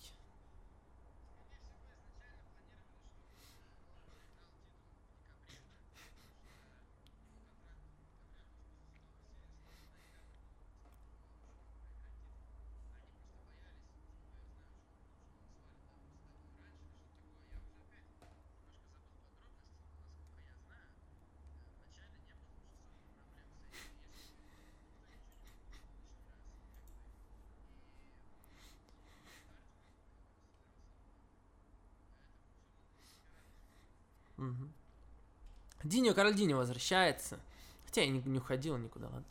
Диньо Каральдини возвращается. Хотя я не, не уходил никуда, ладно.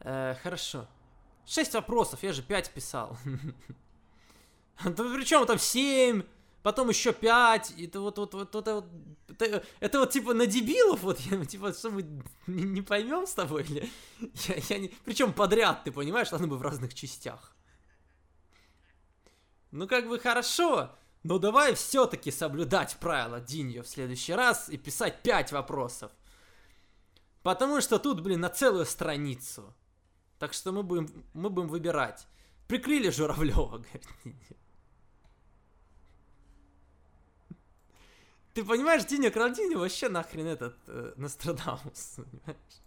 Э, хорошо. Шесть вопросов, я же пять писал. Причем там семь, потом еще пять. Это вот, вот, вот, это вот, это, вот типа на дебилов, вот, типа, что мы не, не поймем с тобой или... Я, я не... Причем подряд, ты понимаешь, ладно бы в разных частях. Ну, как бы хорошо, но давай все-таки соблюдать правила Диньо в следующий раз и писать 5 вопросов. Потому что тут, блин, на целую страницу. Так что мы будем, мы будем выбирать. Прикрыли Журавлева, говорит Диньо. Ты понимаешь, Диня Кралдини вообще нахрен этот э, Нострадамус, понимаешь?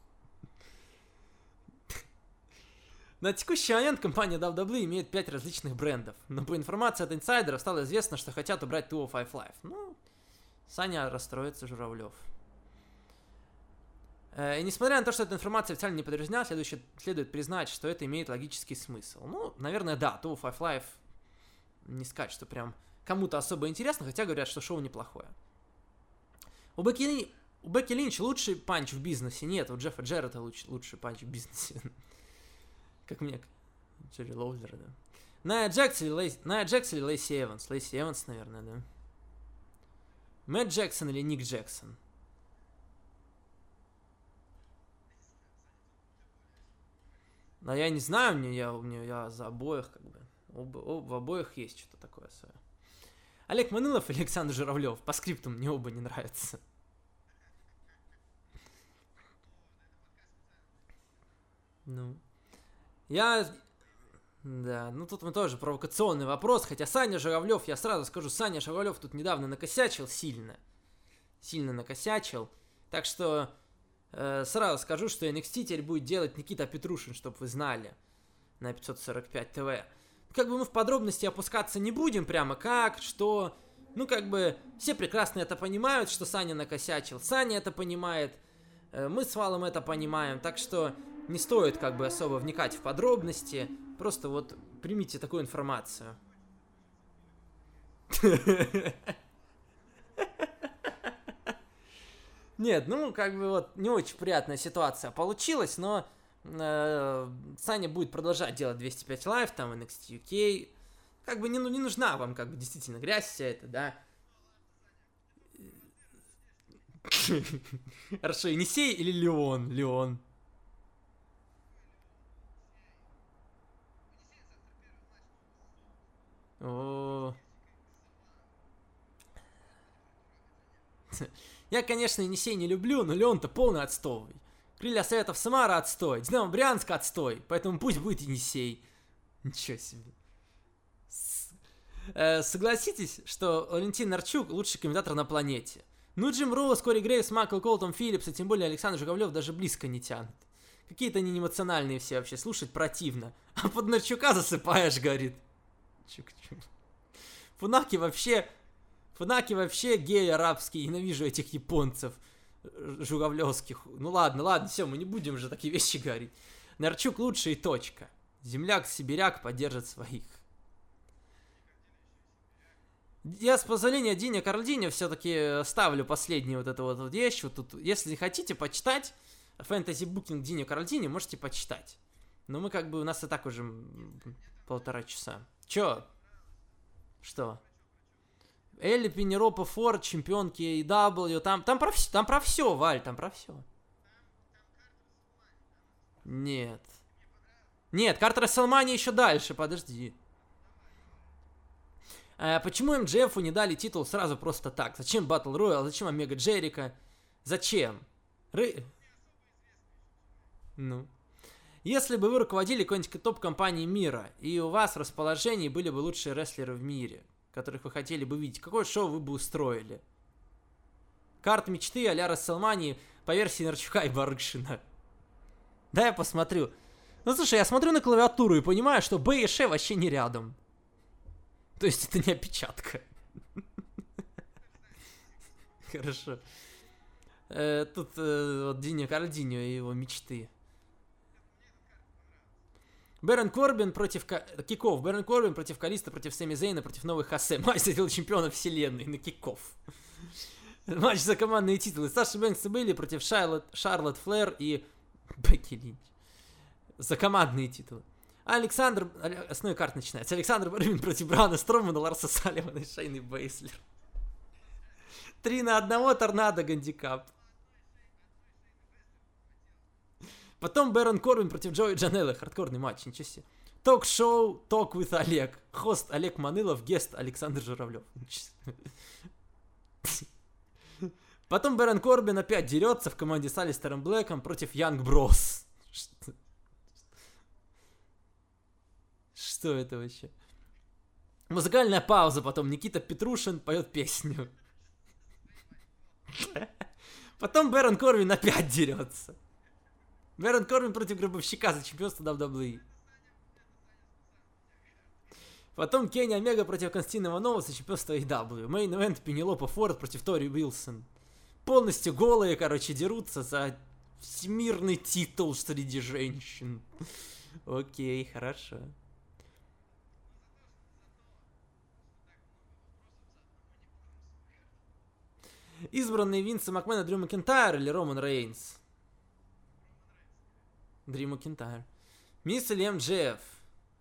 На текущий момент компания WWE имеет 5 различных брендов, но по информации от инсайдеров стало известно, что хотят убрать 205 Live. Ну, Саня расстроится, Журавлев. Э, И несмотря на то, что эта информация официально не подтверждена, следующее- следует признать, что это имеет логический смысл. Ну, наверное, да, 205 Live не сказать, что прям кому-то особо интересно, хотя говорят, что шоу неплохое. У Бекки, у Бекки Линч лучший punch в бизнесе. Нет, у Джеффа Джеррета луч- лучший punch в бизнесе. Как мне... Джерри Лоулер, да. Найя Джекс или Лейси... Найя Джекс или Лейси Эванс? Лейси Эванс, наверное, да. Мэтт Джексон или Ник Джексон? А я не знаю, мне я, мне я за обоих как бы. Оба, об- в обоих есть что-то такое свое. Олег Манылов или Александр Журавлев? По скрипту мне оба не нравятся. Ну. Я... Да, ну тут мы тоже провокационный вопрос, хотя Саня Журавлев, я сразу скажу, Саня Журавлев тут недавно накосячил сильно. Сильно накосячил. Так что э, сразу скажу, что NXT теперь будет делать Никита Петрушин, чтобы вы знали. На 545 ТВ. Как бы мы в подробности опускаться не будем прямо как, что... Ну, как бы, все прекрасно это понимают, что Саня накосячил. Саня это понимает. э, Мы с Валом это понимаем. Так что не стоит как бы особо вникать в подробности. Просто вот примите такую информацию. Нет, ну как бы вот не очень приятная ситуация получилась, но э, Саня будет продолжать делать 205 Live, там NXT UK, как бы не, ну, не нужна вам, как бы, действительно, грязь вся эта, да. Хорошо, Енисей или Лион? Лион. Я, конечно, Енисей не люблю, но Леон-то полный отстой. Крылья Советов Самара отстой, Динамо Брянска отстой, поэтому пусть будет Енисей. Ничего себе. Э, согласитесь, что Валентин Нарчук лучший комментатор на планете. Ну, Джим Роуз, Кори Грейвс, Майкл Колтон, Филлипс, и тем более Александр Журавлев даже близко не тянут. Какие-то они эмоциональные все вообще, слушать противно. А под Нарчука засыпаешь, говорит. Чук-чук. Фунаки вообще... Фунаки вообще гей арабский, ненавижу этих японцев э, журавлевских. Ну ладно, ладно, все, мы не будем же такие вещи говорить. Нарчук лучший, точка. Земляк-сибиряк поддержит своих. Я с позволения Диня Карлдиня все-таки ставлю последнюю вот эту вот, вещь. Вот тут, если хотите почитать фэнтези букинг Диня Карлдини, можете почитать. Но мы как бы, у нас и так уже полтора часа. Чё? Что? Элли Пенеропа Форд, чемпионки AEW, там, там про все, там про все, Валь, там про все. Нет. Нет, карта Расселмани еще дальше, подожди. А почему МДФу не дали титул сразу просто так? Зачем Батл Роял? Зачем Омега Джерика? Зачем? Ры... Ну. Если бы вы руководили какой-нибудь топ-компанией мира, и у вас в расположении были бы лучшие рестлеры в мире, которых вы хотели бы видеть, какое шоу вы бы устроили? Карт мечты а-ля Расселмани по версии Нарчука и Барыкшина. Да, я посмотрю. Ну, слушай, я смотрю на клавиатуру и понимаю, что Б и Ш вообще не рядом. То есть это не опечатка. Хорошо. Э, Тут э, вот Диня Кардиньо и его мечты. Бэрон Корбин против kickoff. Бэрон Корбин против Калисто, против Сэмми Зейна, против Ноу Вэй Хосе. Матч за титул чемпиона вселенной на kickoff. Матч за командные титулы. Саша Бэнкс и Бейли против Шарлот, Шарлотт Флэр и Бекки Линч. За командные титулы. Александр... Основной карт начинается. Александр Барвин против Брауна Стромана, Ларса Салливана и Шейны Бейслер. Три на одного tornado handicap. Потом Бэрон Корбин против Джои Джанелла. Хардкорный матч, ничего себе. Ток-шоу Talk with Олег. Host Олег Манылов, guest Александр Журавлев. Потом Бэрон Корбин опять дерется в команде с Алистером Блэком против Singh Bros. Что? Что это вообще? Музыкальная пауза, потом Никита Петрушин поет песню. Потом Бэрон Корвин опять дерется. Бэрон Корвин против Гробовщика за чемпионство WWE. Потом Кенни Омега против Константина Иванова за чемпионство AEW. Мейн ивент Пенелопа Форд против Тори Уилсон. Полностью голые, короче, дерутся за всемирный титул среди женщин. Окей, хорошо. Избранные Винса Макмена, Дрю Макентайр или Роман Рейнс? Дрю Макентайр. Мисс или МДФ?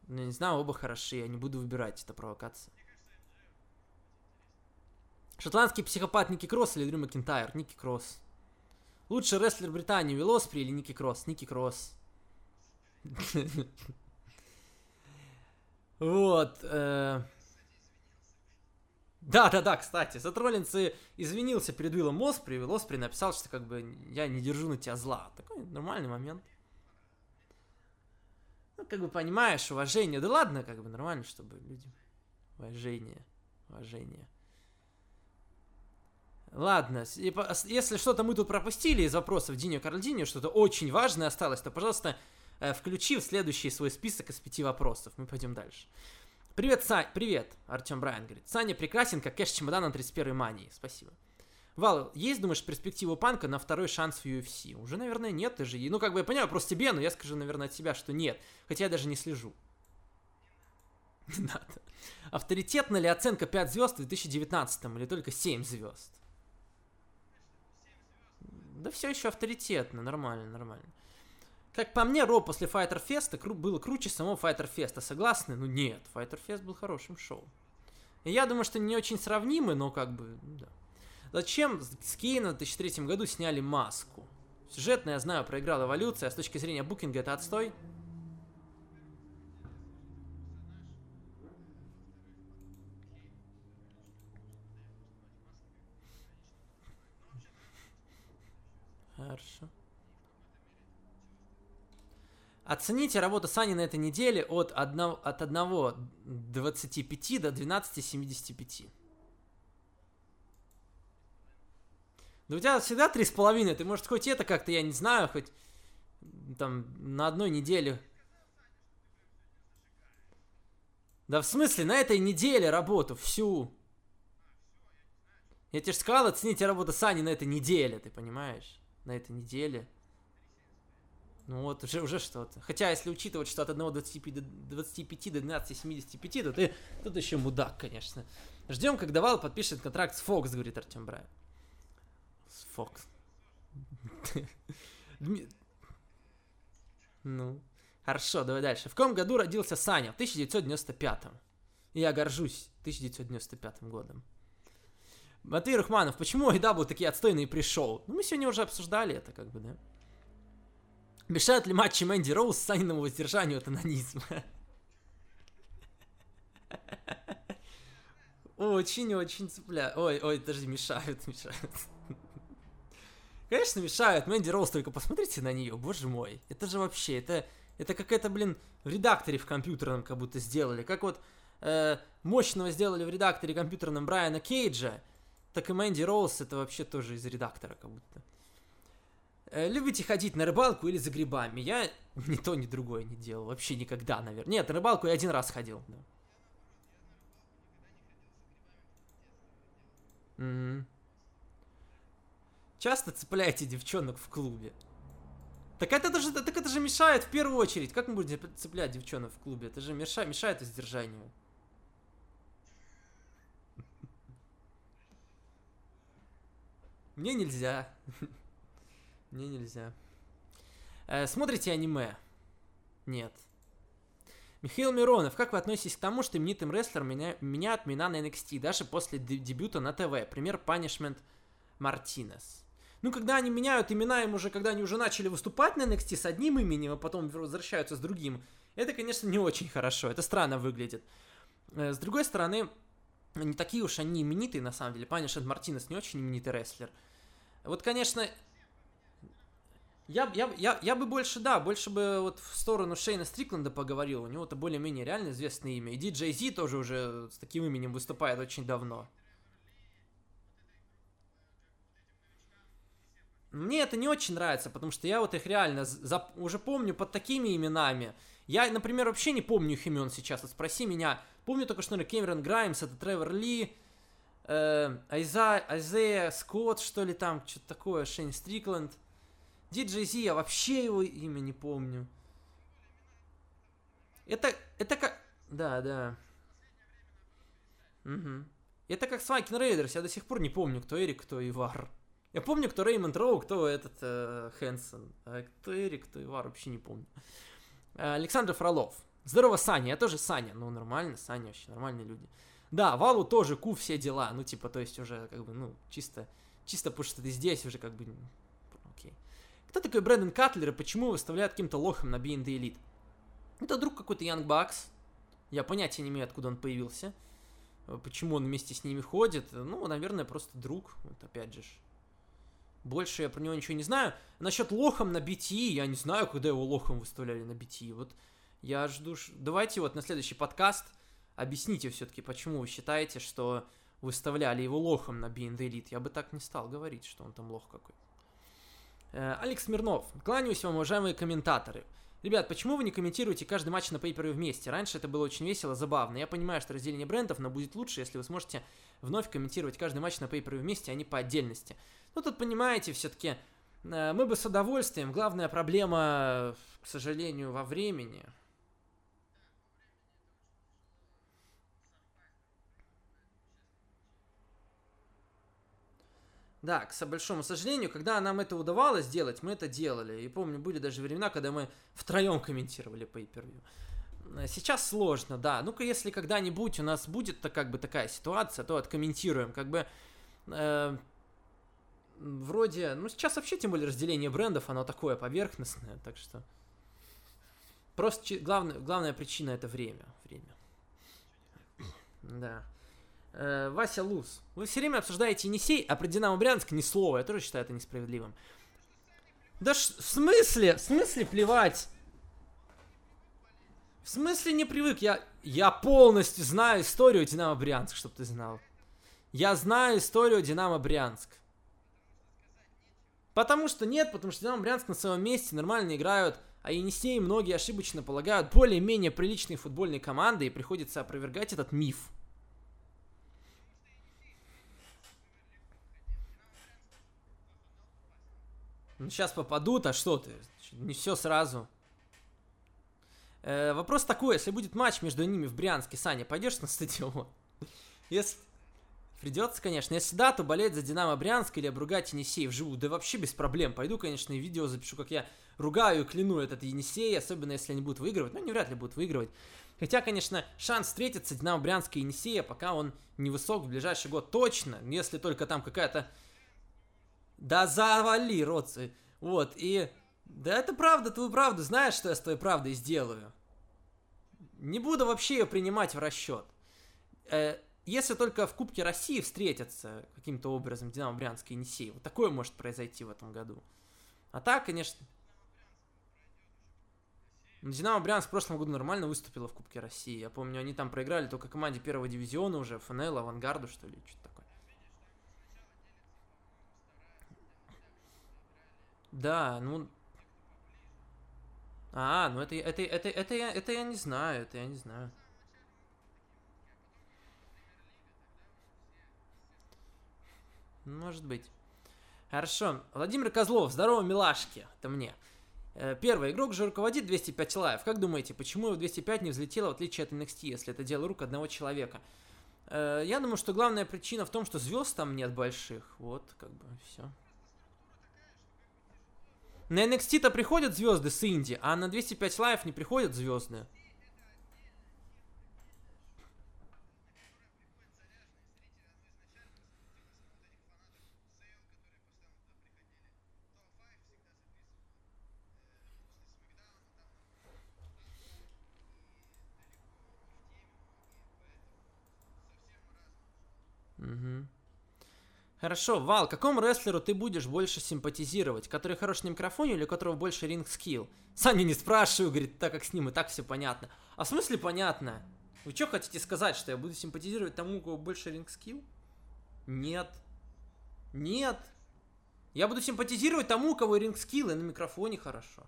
Ну, не знаю, оба хороши, я не буду выбирать, это провокация. Шотландский психопат Ники Кросс или Дрю Макентайр? Ники Кросс. Лучший рестлер Британии Уилл Оспри или Ники Кросс? Ники Кросс. Вот. Да, да, да, кстати, Сет Роллинс извинился перед Уиллом Оспри, Уилл Оспри написал, что как бы я не держу на тебя зла. Такой нормальный момент. Как бы понимаешь, уважение. Да ладно, как бы нормально, чтобы люди... Уважение. Уважение. Ладно, если что-то мы тут пропустили из вопросов Диньо Карлдиньо, что-то очень важное осталось, то, пожалуйста, э, включи в следующий свой список из пяти вопросов. Мы пойдем дальше. Привет, Сань. Привет, Артем Брайан говорит. Саня прекрасен, как кэш чемодана на 31 мании. Спасибо. Вал, есть, думаешь, перспективу панка на второй шанс в UFC? Уже, наверное, нет, ты же... Ну, как бы я понимаю, просто тебе, но я скажу, наверное, от себя, что нет. Хотя я даже не слежу. Не надо. Авторитетна ли оценка 5 звезд в 2019 или только 7 звезд? Да все еще авторитетно, нормально, нормально. Как по мне, Ро после Fighter Fest кру- было круче самого Fighter Fest. Согласны? Ну нет, Fighter Fest был хорошим шоу. И я думаю, что не очень сравнимы, но как бы, да. Зачем с Кейна в 2003 году сняли маску? Сюжетно, я знаю, проиграл эволюция, а с точки зрения букинга это отстой. Хорошо. Оцените работу Сани на этой неделе от 1, от 1 25 до 12 Да у тебя всегда три с половиной, ты может хоть это как-то, я не знаю, хоть там на одной неделе. Да в смысле, на этой неделе работу, всю. Я тебе же сказал, оцените работу Сани на этой неделе, ты понимаешь? На этой неделе. Ну вот, уже, уже что-то. Хотя, если учитывать, что от 1 25 до 25 до 12 75, то ты тут еще мудак, конечно. Ждем, когда Вал подпишет контракт с Фокс, говорит Артем Брайан. Фокс. Ну, хорошо, давай дальше. В каком году родился Саня? В 1995. И я горжусь 1995 годом. Матвей Рахманов, почему AW такие отстойные пришел? Ну, мы сегодня уже обсуждали это, как бы, да. Мешают ли матчи Мэнди Роуз Саниному воздержанию от анонизма? Очень-очень цепляют. Ой, ой, подожди, мешают, мешают. Конечно, мешают. Мэнди Роуз, только посмотрите на нее, боже мой. Это же вообще, это, это какая-то, блин, в редакторе в компьютерном как будто сделали. Как вот э, мощного сделали в редакторе компьютерном Брайана Кейджа, так и Мэнди Роуз это вообще тоже из редактора как будто. Э, любите ходить на рыбалку или за грибами? Я ни то, ни другое не делал. Вообще никогда, наверное. Нет, на рыбалку я один раз ходил. Да. Часто цепляете девчонок в клубе. Так это, это же, так это же мешает в первую очередь. Как мы будем цеплять девчонок в клубе? Это же мешает, мешает издержанию. Мне нельзя. Мне нельзя. Э, смотрите аниме? Нет. Михаил Миронов, как вы относитесь к тому, что именитым рестлером меня, меняют имена на NXT, даже после дебюта на ТВ? Пример Punishment Мартинес. Ну, когда они меняют имена им уже, когда они уже начали выступать на NXT с одним именем, а потом возвращаются с другим, это, конечно, не очень хорошо, это странно выглядит. Э, с другой стороны, не такие уж они именитые, на самом деле. Панишет Мартинес не очень именитый рестлер. Вот, конечно, я, я, я, я бы больше, да, больше бы вот в сторону Шейна Стрикленда поговорил. У него это более-менее реально известное имя. И Диджей Зи тоже уже с таким именем выступает очень давно. Мне это не очень нравится, потому что я вот их реально за, уже помню под такими именами. Я, например, вообще не помню их имен сейчас. Вот спроси меня. Помню только, что Кэмерон Граймс, это Тревор Ли, э, Айза, Айзея Скотт, что ли там, что-то такое, Шейн Стрикленд. Диджей Зи, я вообще его имя не помню. Это, это как... Да, да. Угу. Это как с Viking Raiders, я до сих пор не помню, кто Эрик, кто Ивар. Я помню, кто Реймонд Роу, кто этот э, Хэнсон. А кто Эрик, кто Ивар, вообще не помню. Э, Александр Фролов. Здорово, Саня. Я тоже Саня. Ну, нормально, Саня вообще, нормальные люди. Да, Валу тоже, Ку, все дела. Ну, типа, то есть уже, как бы, ну, чисто, чисто потому что ты здесь уже, как бы, окей. Кто такой Брэндон Катлер и почему выставляют каким-то лохом на B&D Elite? Это друг какой-то Young Bucks. Я понятия не имею, откуда он появился. Почему он вместе с ними ходит. Ну, наверное, просто друг. Вот опять же. Больше я про него ничего не знаю. Насчет лохом на BTE, я не знаю, когда его лохом выставляли на BTE. Вот я жду... Давайте вот на следующий подкаст объясните все-таки, почему вы считаете, что выставляли его лохом на B&D Elite. Я бы так не стал говорить, что он там лох какой. Э, Алекс Смирнов. Кланяюсь вам, уважаемые комментаторы. Ребят, почему вы не комментируете каждый матч на пейпере вместе? Раньше это было очень весело, забавно. Я понимаю, что разделение брендов, но будет лучше, если вы сможете вновь комментировать каждый матч на пейпере вместе, а не по отдельности. Ну, тут понимаете, все-таки э, мы бы с удовольствием. Главная проблема, к сожалению, во времени. Да, к большому сожалению, когда нам это удавалось сделать, мы это делали. И помню, были даже времена, когда мы втроем комментировали по per Сейчас сложно, да. Ну-ка, если когда-нибудь у нас будет -то, как бы такая ситуация, то откомментируем. Как бы э, вроде, ну сейчас вообще тем более разделение брендов, оно такое поверхностное, так что просто главная, главная причина это время, время. Да. Э, Вася Луз, вы все время обсуждаете Енисей, а про Динамо Брянск ни слова. Я тоже считаю это несправедливым. Да ш- в смысле? В смысле плевать? В смысле не привык? Я, я полностью знаю историю Динамо Брянск, чтобы ты знал. Я знаю историю Динамо Брянск. Потому что нет, потому что Динамо Брянск на своем месте нормально играют, а Енисей многие ошибочно полагают более-менее приличные футбольные команды, и приходится опровергать этот миф. Ну, сейчас попадут, а что ты? Не все сразу. Э, вопрос такой, если будет матч между ними в Брянске, Саня, пойдешь на стадион? Если... Придется, конечно. Если да, то болеть за Динамо Брянск или обругать Енисей вживую. Да вообще без проблем. Пойду, конечно, и видео запишу, как я ругаю и кляну этот Енисей, особенно если они будут выигрывать. Ну, они вряд ли будут выигрывать. Хотя, конечно, шанс встретиться Динамо Брянска и Енисея, пока он невысок в ближайший год точно. Если только там какая-то... Да завали, родцы. Вот, и... Да это правда, твою правду. Знаешь, что я с твоей правдой сделаю? Не буду вообще ее принимать в расчет. Э, если только в Кубке России встретятся каким-то образом Динамо Брянск и Енисей, вот такое может произойти в этом году. А так, конечно... Динамо Брянск в прошлом году нормально выступила в Кубке России. Я помню, они там проиграли только команде первого дивизиона уже, ФНЛ, Авангарду, что ли, что-то такое. Да, ну... А, ну это, это, это, это, я, это я не знаю, это я не знаю. Может быть. Хорошо. Владимир Козлов, здорово, милашки. Это мне. Э, Первый игрок же руководит 205 Live. Как думаете, почему его 205 не взлетело в отличие от NXT, если это дело рук одного человека? Э, Я думаю, что главная причина в том, что звезд там нет больших. Вот, как бы, все. На NXT-то приходят звезды с Инди, а на 205 Live не приходят звезды. Угу. Хорошо, Вал, какому рестлеру ты будешь больше симпатизировать? Который хорош на микрофоне или у которого больше ринг скилл? Саня не спрашиваю, говорит, так как с ним и так все понятно. А в смысле понятно? Вы что хотите сказать, что я буду симпатизировать тому, у кого больше ринг скилл? Нет. Нет. Я буду симпатизировать тому, у кого ринг скилл и на микрофоне хорошо.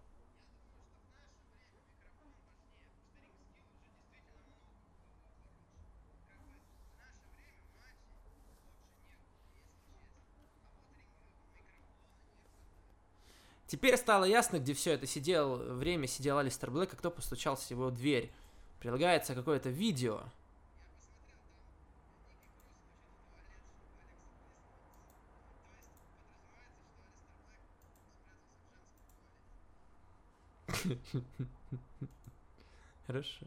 Теперь стало ясно, где все это сидел, время сидел Алистер Блэк, а кто постучался в его дверь. Прилагается какое-то видео. Хорошо.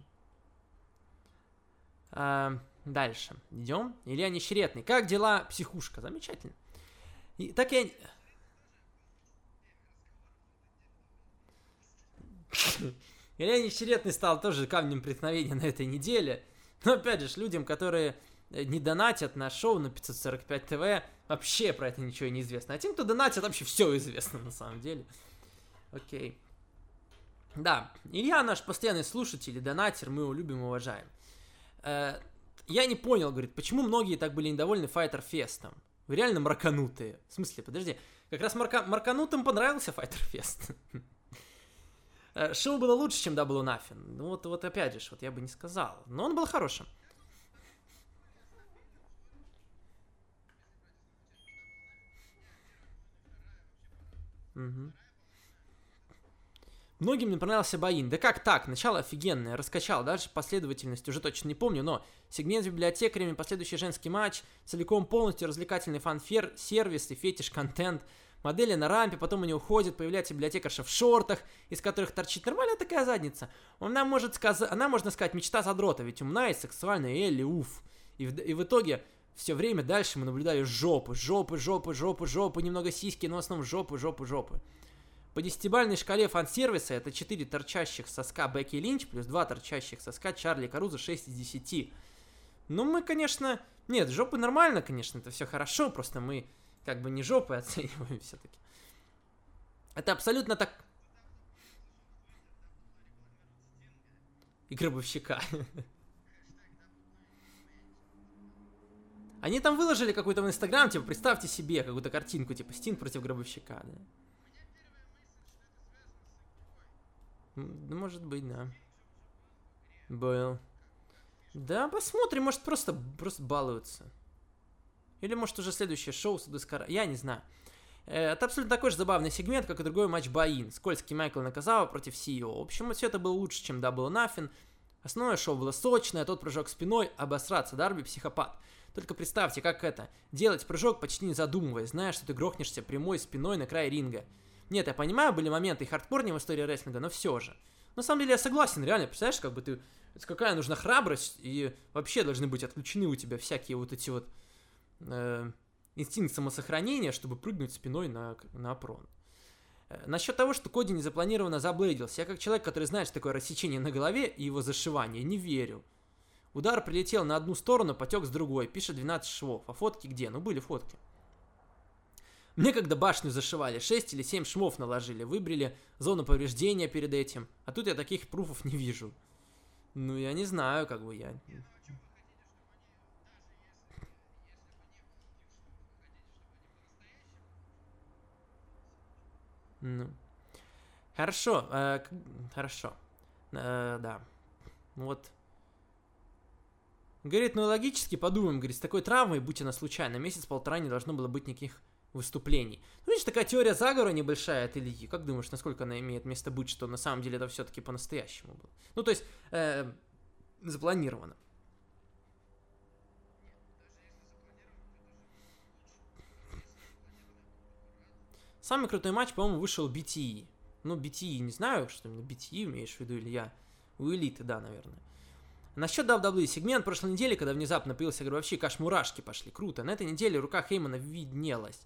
А, дальше. Идем. Илья Нещеретный. Как дела, психушка? Замечательно. И, так я... Илья Нещеретный стал тоже камнем преткновения на этой неделе. Но опять же, людям, которые не донатят на шоу на 545 ТВ, вообще про это ничего не известно. А тем, кто донатит, вообще все известно на самом деле. Окей. Да, Илья наш постоянный слушатель и донатер, мы его любим и уважаем. Э, я не понял, говорит, почему многие так были недовольны Fighter Festом? Вы реально марканутые. В смысле, подожди, как раз марка... марканутым понравился Fighter Fest. Э, Шоу было лучше, чем Double Nothing. Ну вот, вот опять же, вот я бы не сказал. Но он был хорошим. Угу. Многим не понравился Баин. Да как так? Начало офигенное, раскачал. Даже последовательность уже точно не помню, но сегмент с библиотекарями, последующий женский матч, целиком полностью развлекательный фанфер, сервис и фетиш-контент. Модели на рампе, потом они уходят, появляется библиотекарша в шортах, из которых торчит нормальная такая задница. Она может сказать, она, можно сказать, мечта задрота, ведь умная и сексуальная Элли, уф. И в, и в итоге все время дальше мы наблюдали жопы, жопы, жопы, жопы, жопы, немного сиськи, но в основном жопы, жопы, жопы. По десятибальной шкале фан-сервиса это 4 торчащих соска Бекки Линч плюс 2 торчащих соска Чарли Каруза 6 из 10. Ну, мы, конечно... Нет, жопы нормально, конечно, это все хорошо, просто мы как бы не жопы оцениваем все-таки. Это абсолютно так... И гробовщика. Они там выложили какую-то в Инстаграм, типа, представьте себе какую-то картинку, типа, Стинг против гробовщика, да. Ну, может быть, да. Был. Да, посмотрим, может, просто, просто балуются. Или, может, уже следующее шоу с Дескара. Я не знаю. Э, это абсолютно такой же забавный сегмент, как и другой матч Баин. Скользкий Майкл Наказава против CEO. В общем, все это было лучше, чем Double Nothing. Основное шоу было сочное, тот прыжок спиной, обосраться, Дарби психопат. Только представьте, как это. Делать прыжок почти не задумываясь, зная, что ты грохнешься прямой спиной на край ринга. Нет, я понимаю, были моменты и хардкорнее в истории рестлинга, но все же. На самом деле я согласен, реально, представляешь, как бы ты... Какая нужна храбрость, и вообще должны быть отключены у тебя всякие вот эти вот э, инстинкт самосохранения, чтобы прыгнуть спиной на, на прон. Э, насчет того, что Коди незапланированно заблейдился, я как человек, который знает, что такое рассечение на голове и его зашивание, не верю. Удар прилетел на одну сторону, потек с другой, пишет 12 швов. А фотки где? Ну, были фотки. Мне когда башню зашивали, 6 или 7 шмов наложили, выбрали зону повреждения перед этим. А тут я таких пруфов не вижу. Ну, я не знаю, как бы я... Ну. Хорошо, э, хорошо. Э, да. Вот. Говорит, ну логически подумаем, говорит, с такой травмой, будь она случайно, месяц-полтора не должно было быть никаких выступлений. Ну, видишь, такая теория заговора небольшая от Ильи. Как думаешь, насколько она имеет место быть, что на самом деле это все-таки по-настоящему было? Ну, то есть, э, запланировано. Самый крутой матч, по-моему, вышел BTE. Ну, BTE, не знаю, что именно BTE имеешь в виду, или я. У элиты, да, наверное. Насчет WWE сегмент прошлой недели, когда внезапно появился гробовщик, аж мурашки пошли. Круто. На этой неделе рука Хеймана виднелась.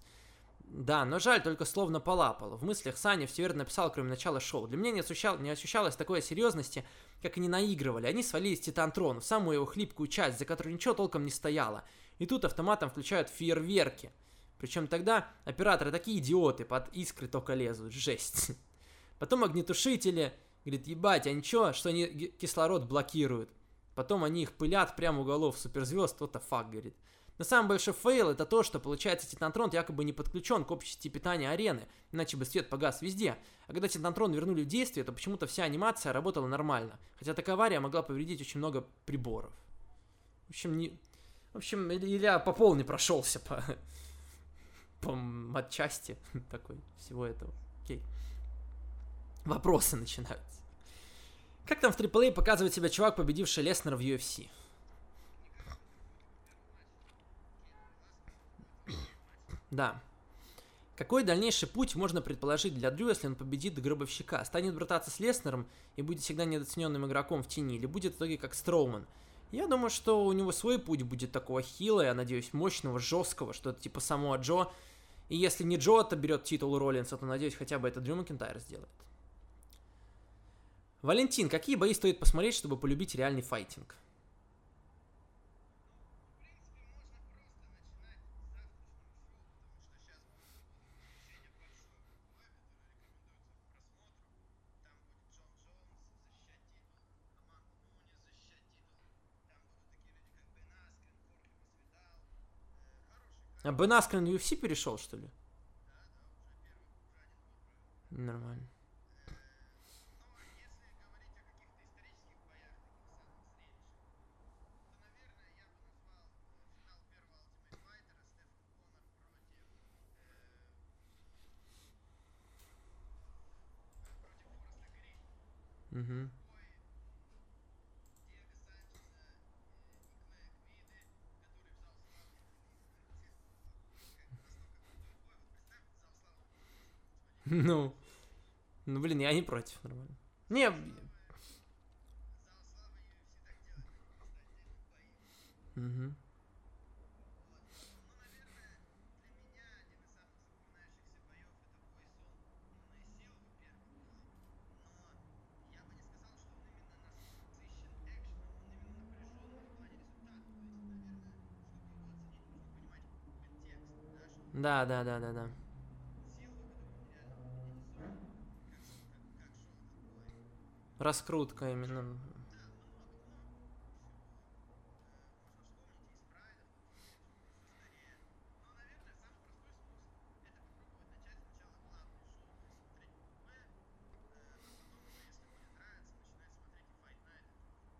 Да, но жаль, только словно полапал. В мыслях Саня все верно написал, кроме начала шоу. Для меня не, ощущал, не ощущалось такой серьезности, как они наигрывали. Они свалились в Титантрон, в самую его хлипкую часть, за которой ничего толком не стояло. И тут автоматом включают фейерверки. Причем тогда операторы такие идиоты, под искры только лезут. Жесть. Потом огнетушители. Говорит, ебать, а ничего, что они кислород блокируют. Потом они их пылят прямо у голов суперзвезд, what the fuck, говорит. Но самый большой фейл это то, что получается Титантрон якобы не подключен к общей сети питания арены, иначе бы свет погас везде. А когда Титантрон вернули в действие, то почему-то вся анимация работала нормально. Хотя такая авария могла повредить очень много приборов. В общем, не... В общем, Илья по полной прошелся по, по матчасти такой всего этого. Окей. Вопросы начинаются. Как там в AAA показывает себя чувак, победивший Леснера в UFC? Да. Какой дальнейший путь можно предположить для Дрю, если он победит Гробовщика? Станет брататься с Леснером и будет всегда недооцененным игроком в тени? Или будет в итоге как Строуман? Я думаю, что у него свой путь будет такого хила, я надеюсь, мощного, жесткого, что-то типа самого Джо. И если не Джо берет титул Роллинса, то, надеюсь, хотя бы это Дрю Макентайр сделает. Валентин, какие бои стоит посмотреть, чтобы полюбить реальный файтинг? А Бен Аскрен UFC перешел, что ли? Нормально. Мгм. Ну, ну, блин, я не против, нормально. Не, Мгм. Да, да, да, да, да. Раскрутка именно.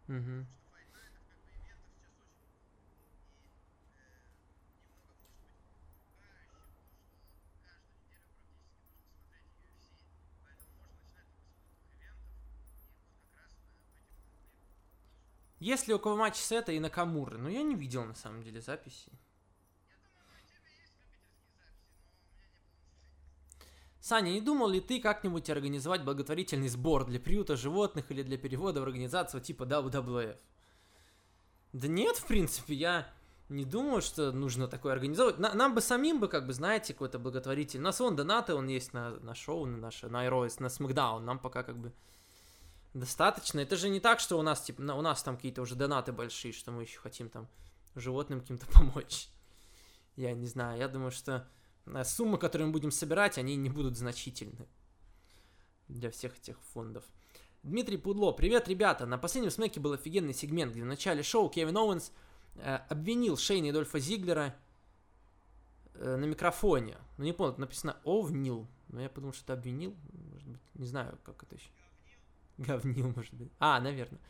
Мгм. Есть ли около матча Сета и Накамуры? Ну, я не видел, на самом деле, записи. Саня, не думал ли ты как-нибудь организовать благотворительный сбор для приюта животных или для перевода в организацию типа WWF? Да нет, в принципе, я не думаю, что нужно такое организовывать. На- нам бы самим бы, как бы, знаете, какой-то благотворитель. У нас вон донаты, он есть на, на шоу, на наше, на Heroes, на Смакдаун. Нам пока как бы достаточно. Это же не так, что у нас, типа, у нас там какие-то уже донаты большие, что мы еще хотим там животным каким-то помочь. Я не знаю, я думаю, что э, суммы, которые мы будем собирать, они не будут значительны для всех этих фондов. Дмитрий Пудло, привет, ребята. На последнем смеке был офигенный сегмент, где в начале шоу Кевин Оуэнс э, обвинил Шейна и Дольфа Зиглера э, на микрофоне. Ну, не помню, написано «овнил». Но я подумал, что это обвинил. Может быть, не знаю, как это еще. Говнил, может быть. А, наверное.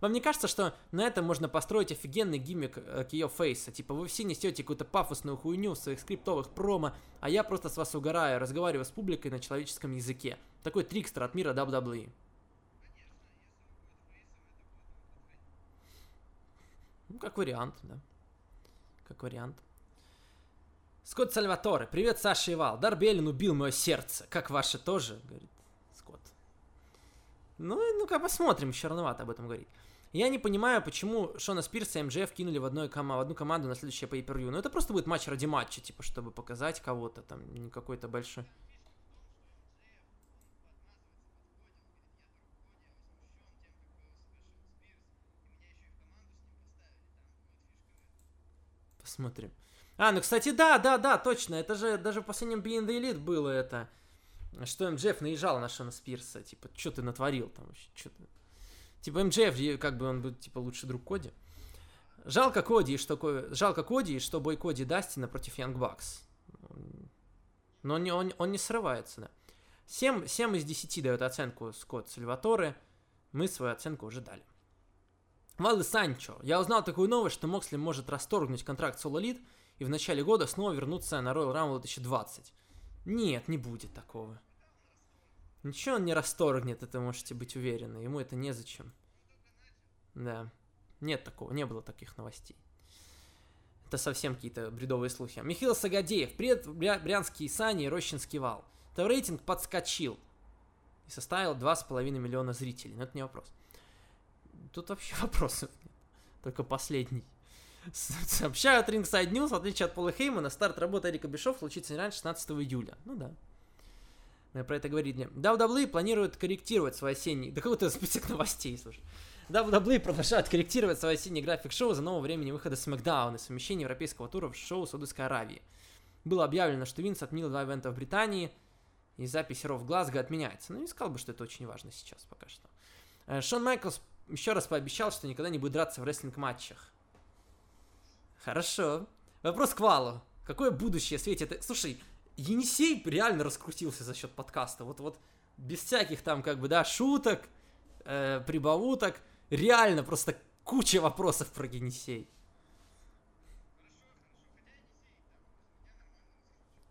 Вам не кажется, что на этом можно построить офигенный гиммик э, к ее фейса? Типа, вы все несете какую-то пафосную хуйню в своих скриптовых промо, а я просто с вас угораю, разговариваю с публикой на человеческом языке. Такой трикстер от мира WWE. Ну, как вариант, да. Как вариант. Скотт Сальваторе. Привет, Саша и Вал. Дарби Эллин убил мое сердце. Как ваше тоже, говорит. Ну, ну-ка посмотрим, еще рановато об этом говорить. Я не понимаю, почему Шона Спирса и МЖФ кинули в, одной кома- в одну команду на следующее pay per Ну, это просто будет матч ради матча, типа, чтобы показать кого-то там, не какой-то большой. Посмотрим. А, ну, кстати, да, да, да, точно. Это же даже в последнем Being the Elite было это. Что МДФ наезжал на Шона Спирса. Типа, что ты натворил там вообще? Чё ты? Типа, МДФ, как бы он был, типа, лучший друг Коди. Жалко Коди, что, ко- жалко Коди, что бой Коди Дастина против Янг Бакс. Но он он, он не срывается, да. 7, 7 из 10 дает оценку Скотт Сальваторе. Мы свою оценку уже дали. Валды Санчо. Я узнал такую новость, что Моксли может расторгнуть контракт с Elite и в начале года снова вернуться на Royal Rumble 2020. Нет, не будет такого. Ничего он не расторгнет, это можете быть уверены. Ему это незачем. Да. Нет такого, не было таких новостей. Это совсем какие-то бредовые слухи. Михаил Сагадеев. Привет, Бря- Брянский Сани и Рощинский Вал. рейтинг подскочил и составил 2,5 миллиона зрителей. Но это не вопрос. Тут вообще вопросов нет. Только последний. Сообщают Ringside News, в отличие от Пола Хеймана, старт работы Эрика Бишов случится не раньше 16 июля. Ну да. Мы про это говорили. WWE планирует корректировать свой осенний... Да какой-то список новостей, слушай. WWE продолжает корректировать свой осенний график шоу за нового времени выхода SmackDown и совмещения европейского тура в шоу Саудовской Аравии. Было объявлено, что Винс отменил два ивента в Британии, и запись Ро в Глазго отменяется. Ну, не сказал бы, что это очень важно сейчас пока что. Э, Шон Майклс еще раз пообещал, что никогда не будет драться в рестлинг-матчах. Хорошо. Вопрос к Валу. Какое будущее светит? Слушай, Енисей реально раскрутился за счет подкаста. Вот, вот без всяких там, как бы, да, шуток, э, прибауток. Реально просто куча вопросов про Енисей.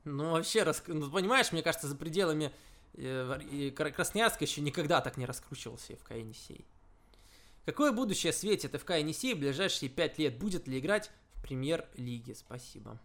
Ну, вообще, рас... ну, понимаешь, мне кажется, за пределами э, и Кра- Красноярск еще никогда так не раскручивался ФК Енисей. Какое будущее светит ФК Енисей в ближайшие пять лет? Будет ли играть в премьер-лиге? Спасибо.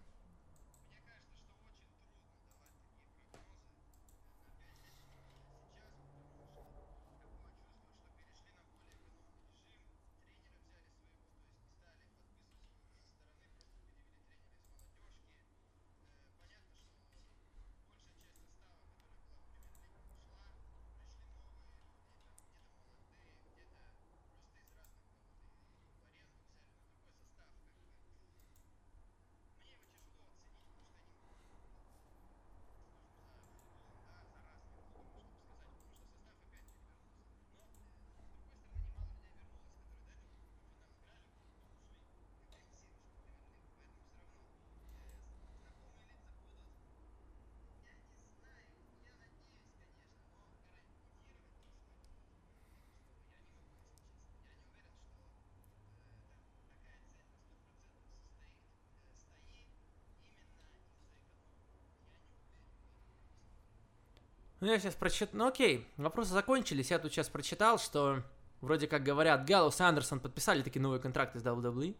Ну, я сейчас прочитал... Ну, окей, вопросы закончились. Я тут сейчас прочитал, что вроде как говорят, Галлус и Андерсон подписали такие новые контракты с WWE.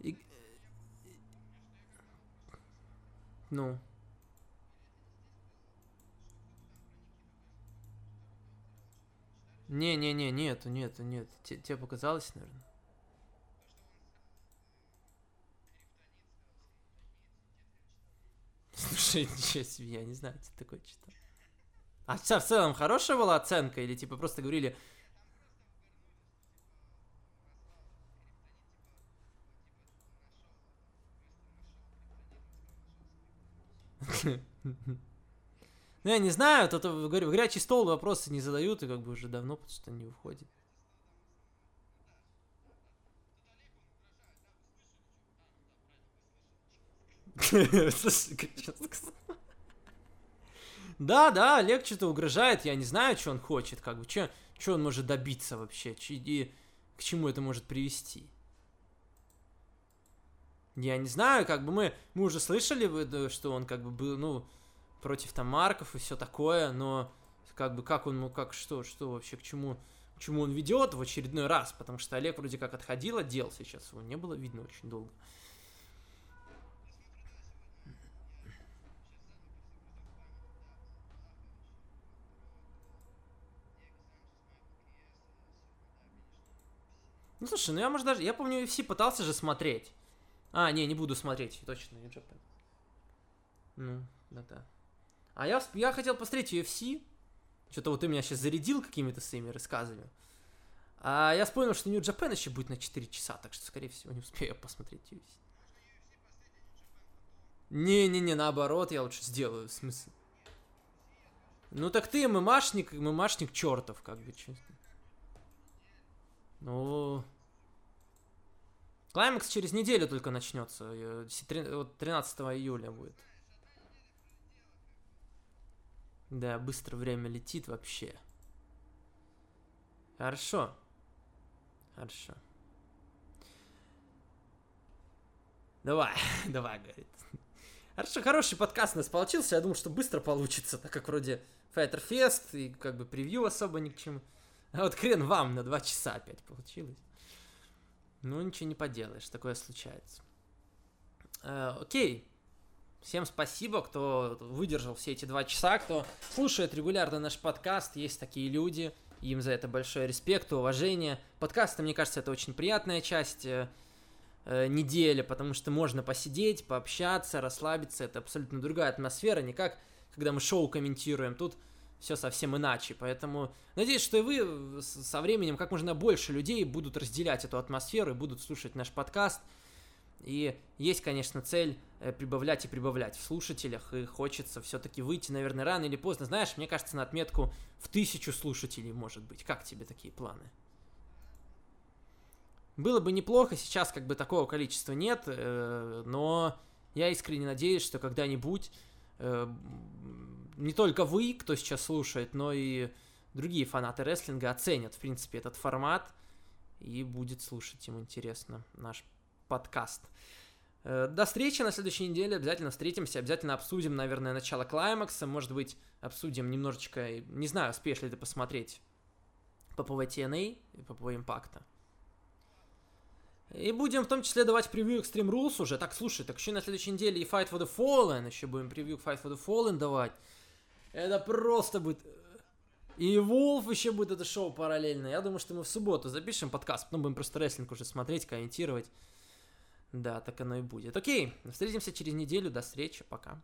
И... Ну. Не-не-не, нету, нету, нет. Те- Тебе показалось, наверное. Слушай, ничего себе, я не знаю, что такое читал. А в целом хорошая была оценка? Или типа просто говорили... Ну, я не знаю, тут горя- в горячий стол вопросы не задают, и как бы уже давно потому что не выходит. Слушай, как сейчас сказал. Да, да, Олег что-то угрожает, я не знаю, что он хочет, как бы, что он может добиться вообще, чё- и к чему это может привести. Я не знаю, как бы мы, мы уже слышали, что он как бы был, ну, против там Марков и все такое, но как бы как он, ну как что, что вообще к чему, к чему он ведет в очередной раз, потому что Олег вроде как отходил от дел сейчас, его не было видно очень долго. Ну слушай, ну я может даже, я помню UFC пытался же смотреть. А, не, не буду смотреть, точно, New Japan. Ну, да-да. А я, я хотел посмотреть UFC. Что-то вот ты меня сейчас зарядил какими-то своими рассказами. А я вспомнил, что New Japan еще будет на 4 часа, так что, скорее всего, не успею посмотреть UFC. Не-не-не, наоборот, я лучше сделаю, в смысле. Ну так ты ММАшник, ММАшник чертов, как бы, честно. Ну... Клаймакс через неделю только начнется. э, си- три- вот 13 июля будет. Да, быстро время летит вообще. Хорошо. Хорошо. Давай, давай, говорит. Хорошо, хороший подкаст у нас получился. Я думал, что быстро получится, так как вроде Fighter Fest и как бы превью особо ни к чему. А вот хрен вам на два часа опять получилось. Ну, ничего не поделаешь, такое случается. Э, окей. Всем спасибо, кто выдержал все эти два часа, кто слушает регулярно наш подкаст. Есть такие люди, им за это большой респект и уважение. Подкасты, мне кажется, это очень приятная часть э, э, недели, потому что можно посидеть, пообщаться, расслабиться. Это абсолютно другая атмосфера, не как когда мы шоу комментируем. Тут все совсем иначе. Поэтому надеюсь, что и вы с- со временем как можно больше людей будут разделять эту атмосферу и будут слушать наш подкаст. И есть, конечно, цель э, прибавлять и прибавлять в слушателях, и хочется все-таки выйти, наверное, рано или поздно. Знаешь, мне кажется, на отметку в тысячу слушателей, может быть. Как тебе такие планы? Было бы неплохо, сейчас как бы такого количества нет, э, но я искренне надеюсь, что когда-нибудь э, не только вы, кто сейчас слушает, но и другие фанаты рестлинга оценят, в принципе, этот формат и будет слушать им интересно наш подкаст. Э, до встречи на следующей неделе. Обязательно встретимся. Обязательно обсудим, наверное, начало Climax а. Может быть, обсудим немножечко... Не знаю, успеешь ли ты посмотреть PPV TNA и PPV Импакта. И будем в том числе давать превью Extreme Rules уже. Так, слушай, так еще на следующей неделе и Fight for the Fallen. Еще будем превью Fight for the Fallen давать. Это просто будет... И Волф еще будет это шоу параллельно. Я думаю, что мы в субботу запишем подкаст, потом будем просто рестлинг уже смотреть, комментировать. Да, так оно и будет. Окей, встретимся через неделю. До встречи. Пока.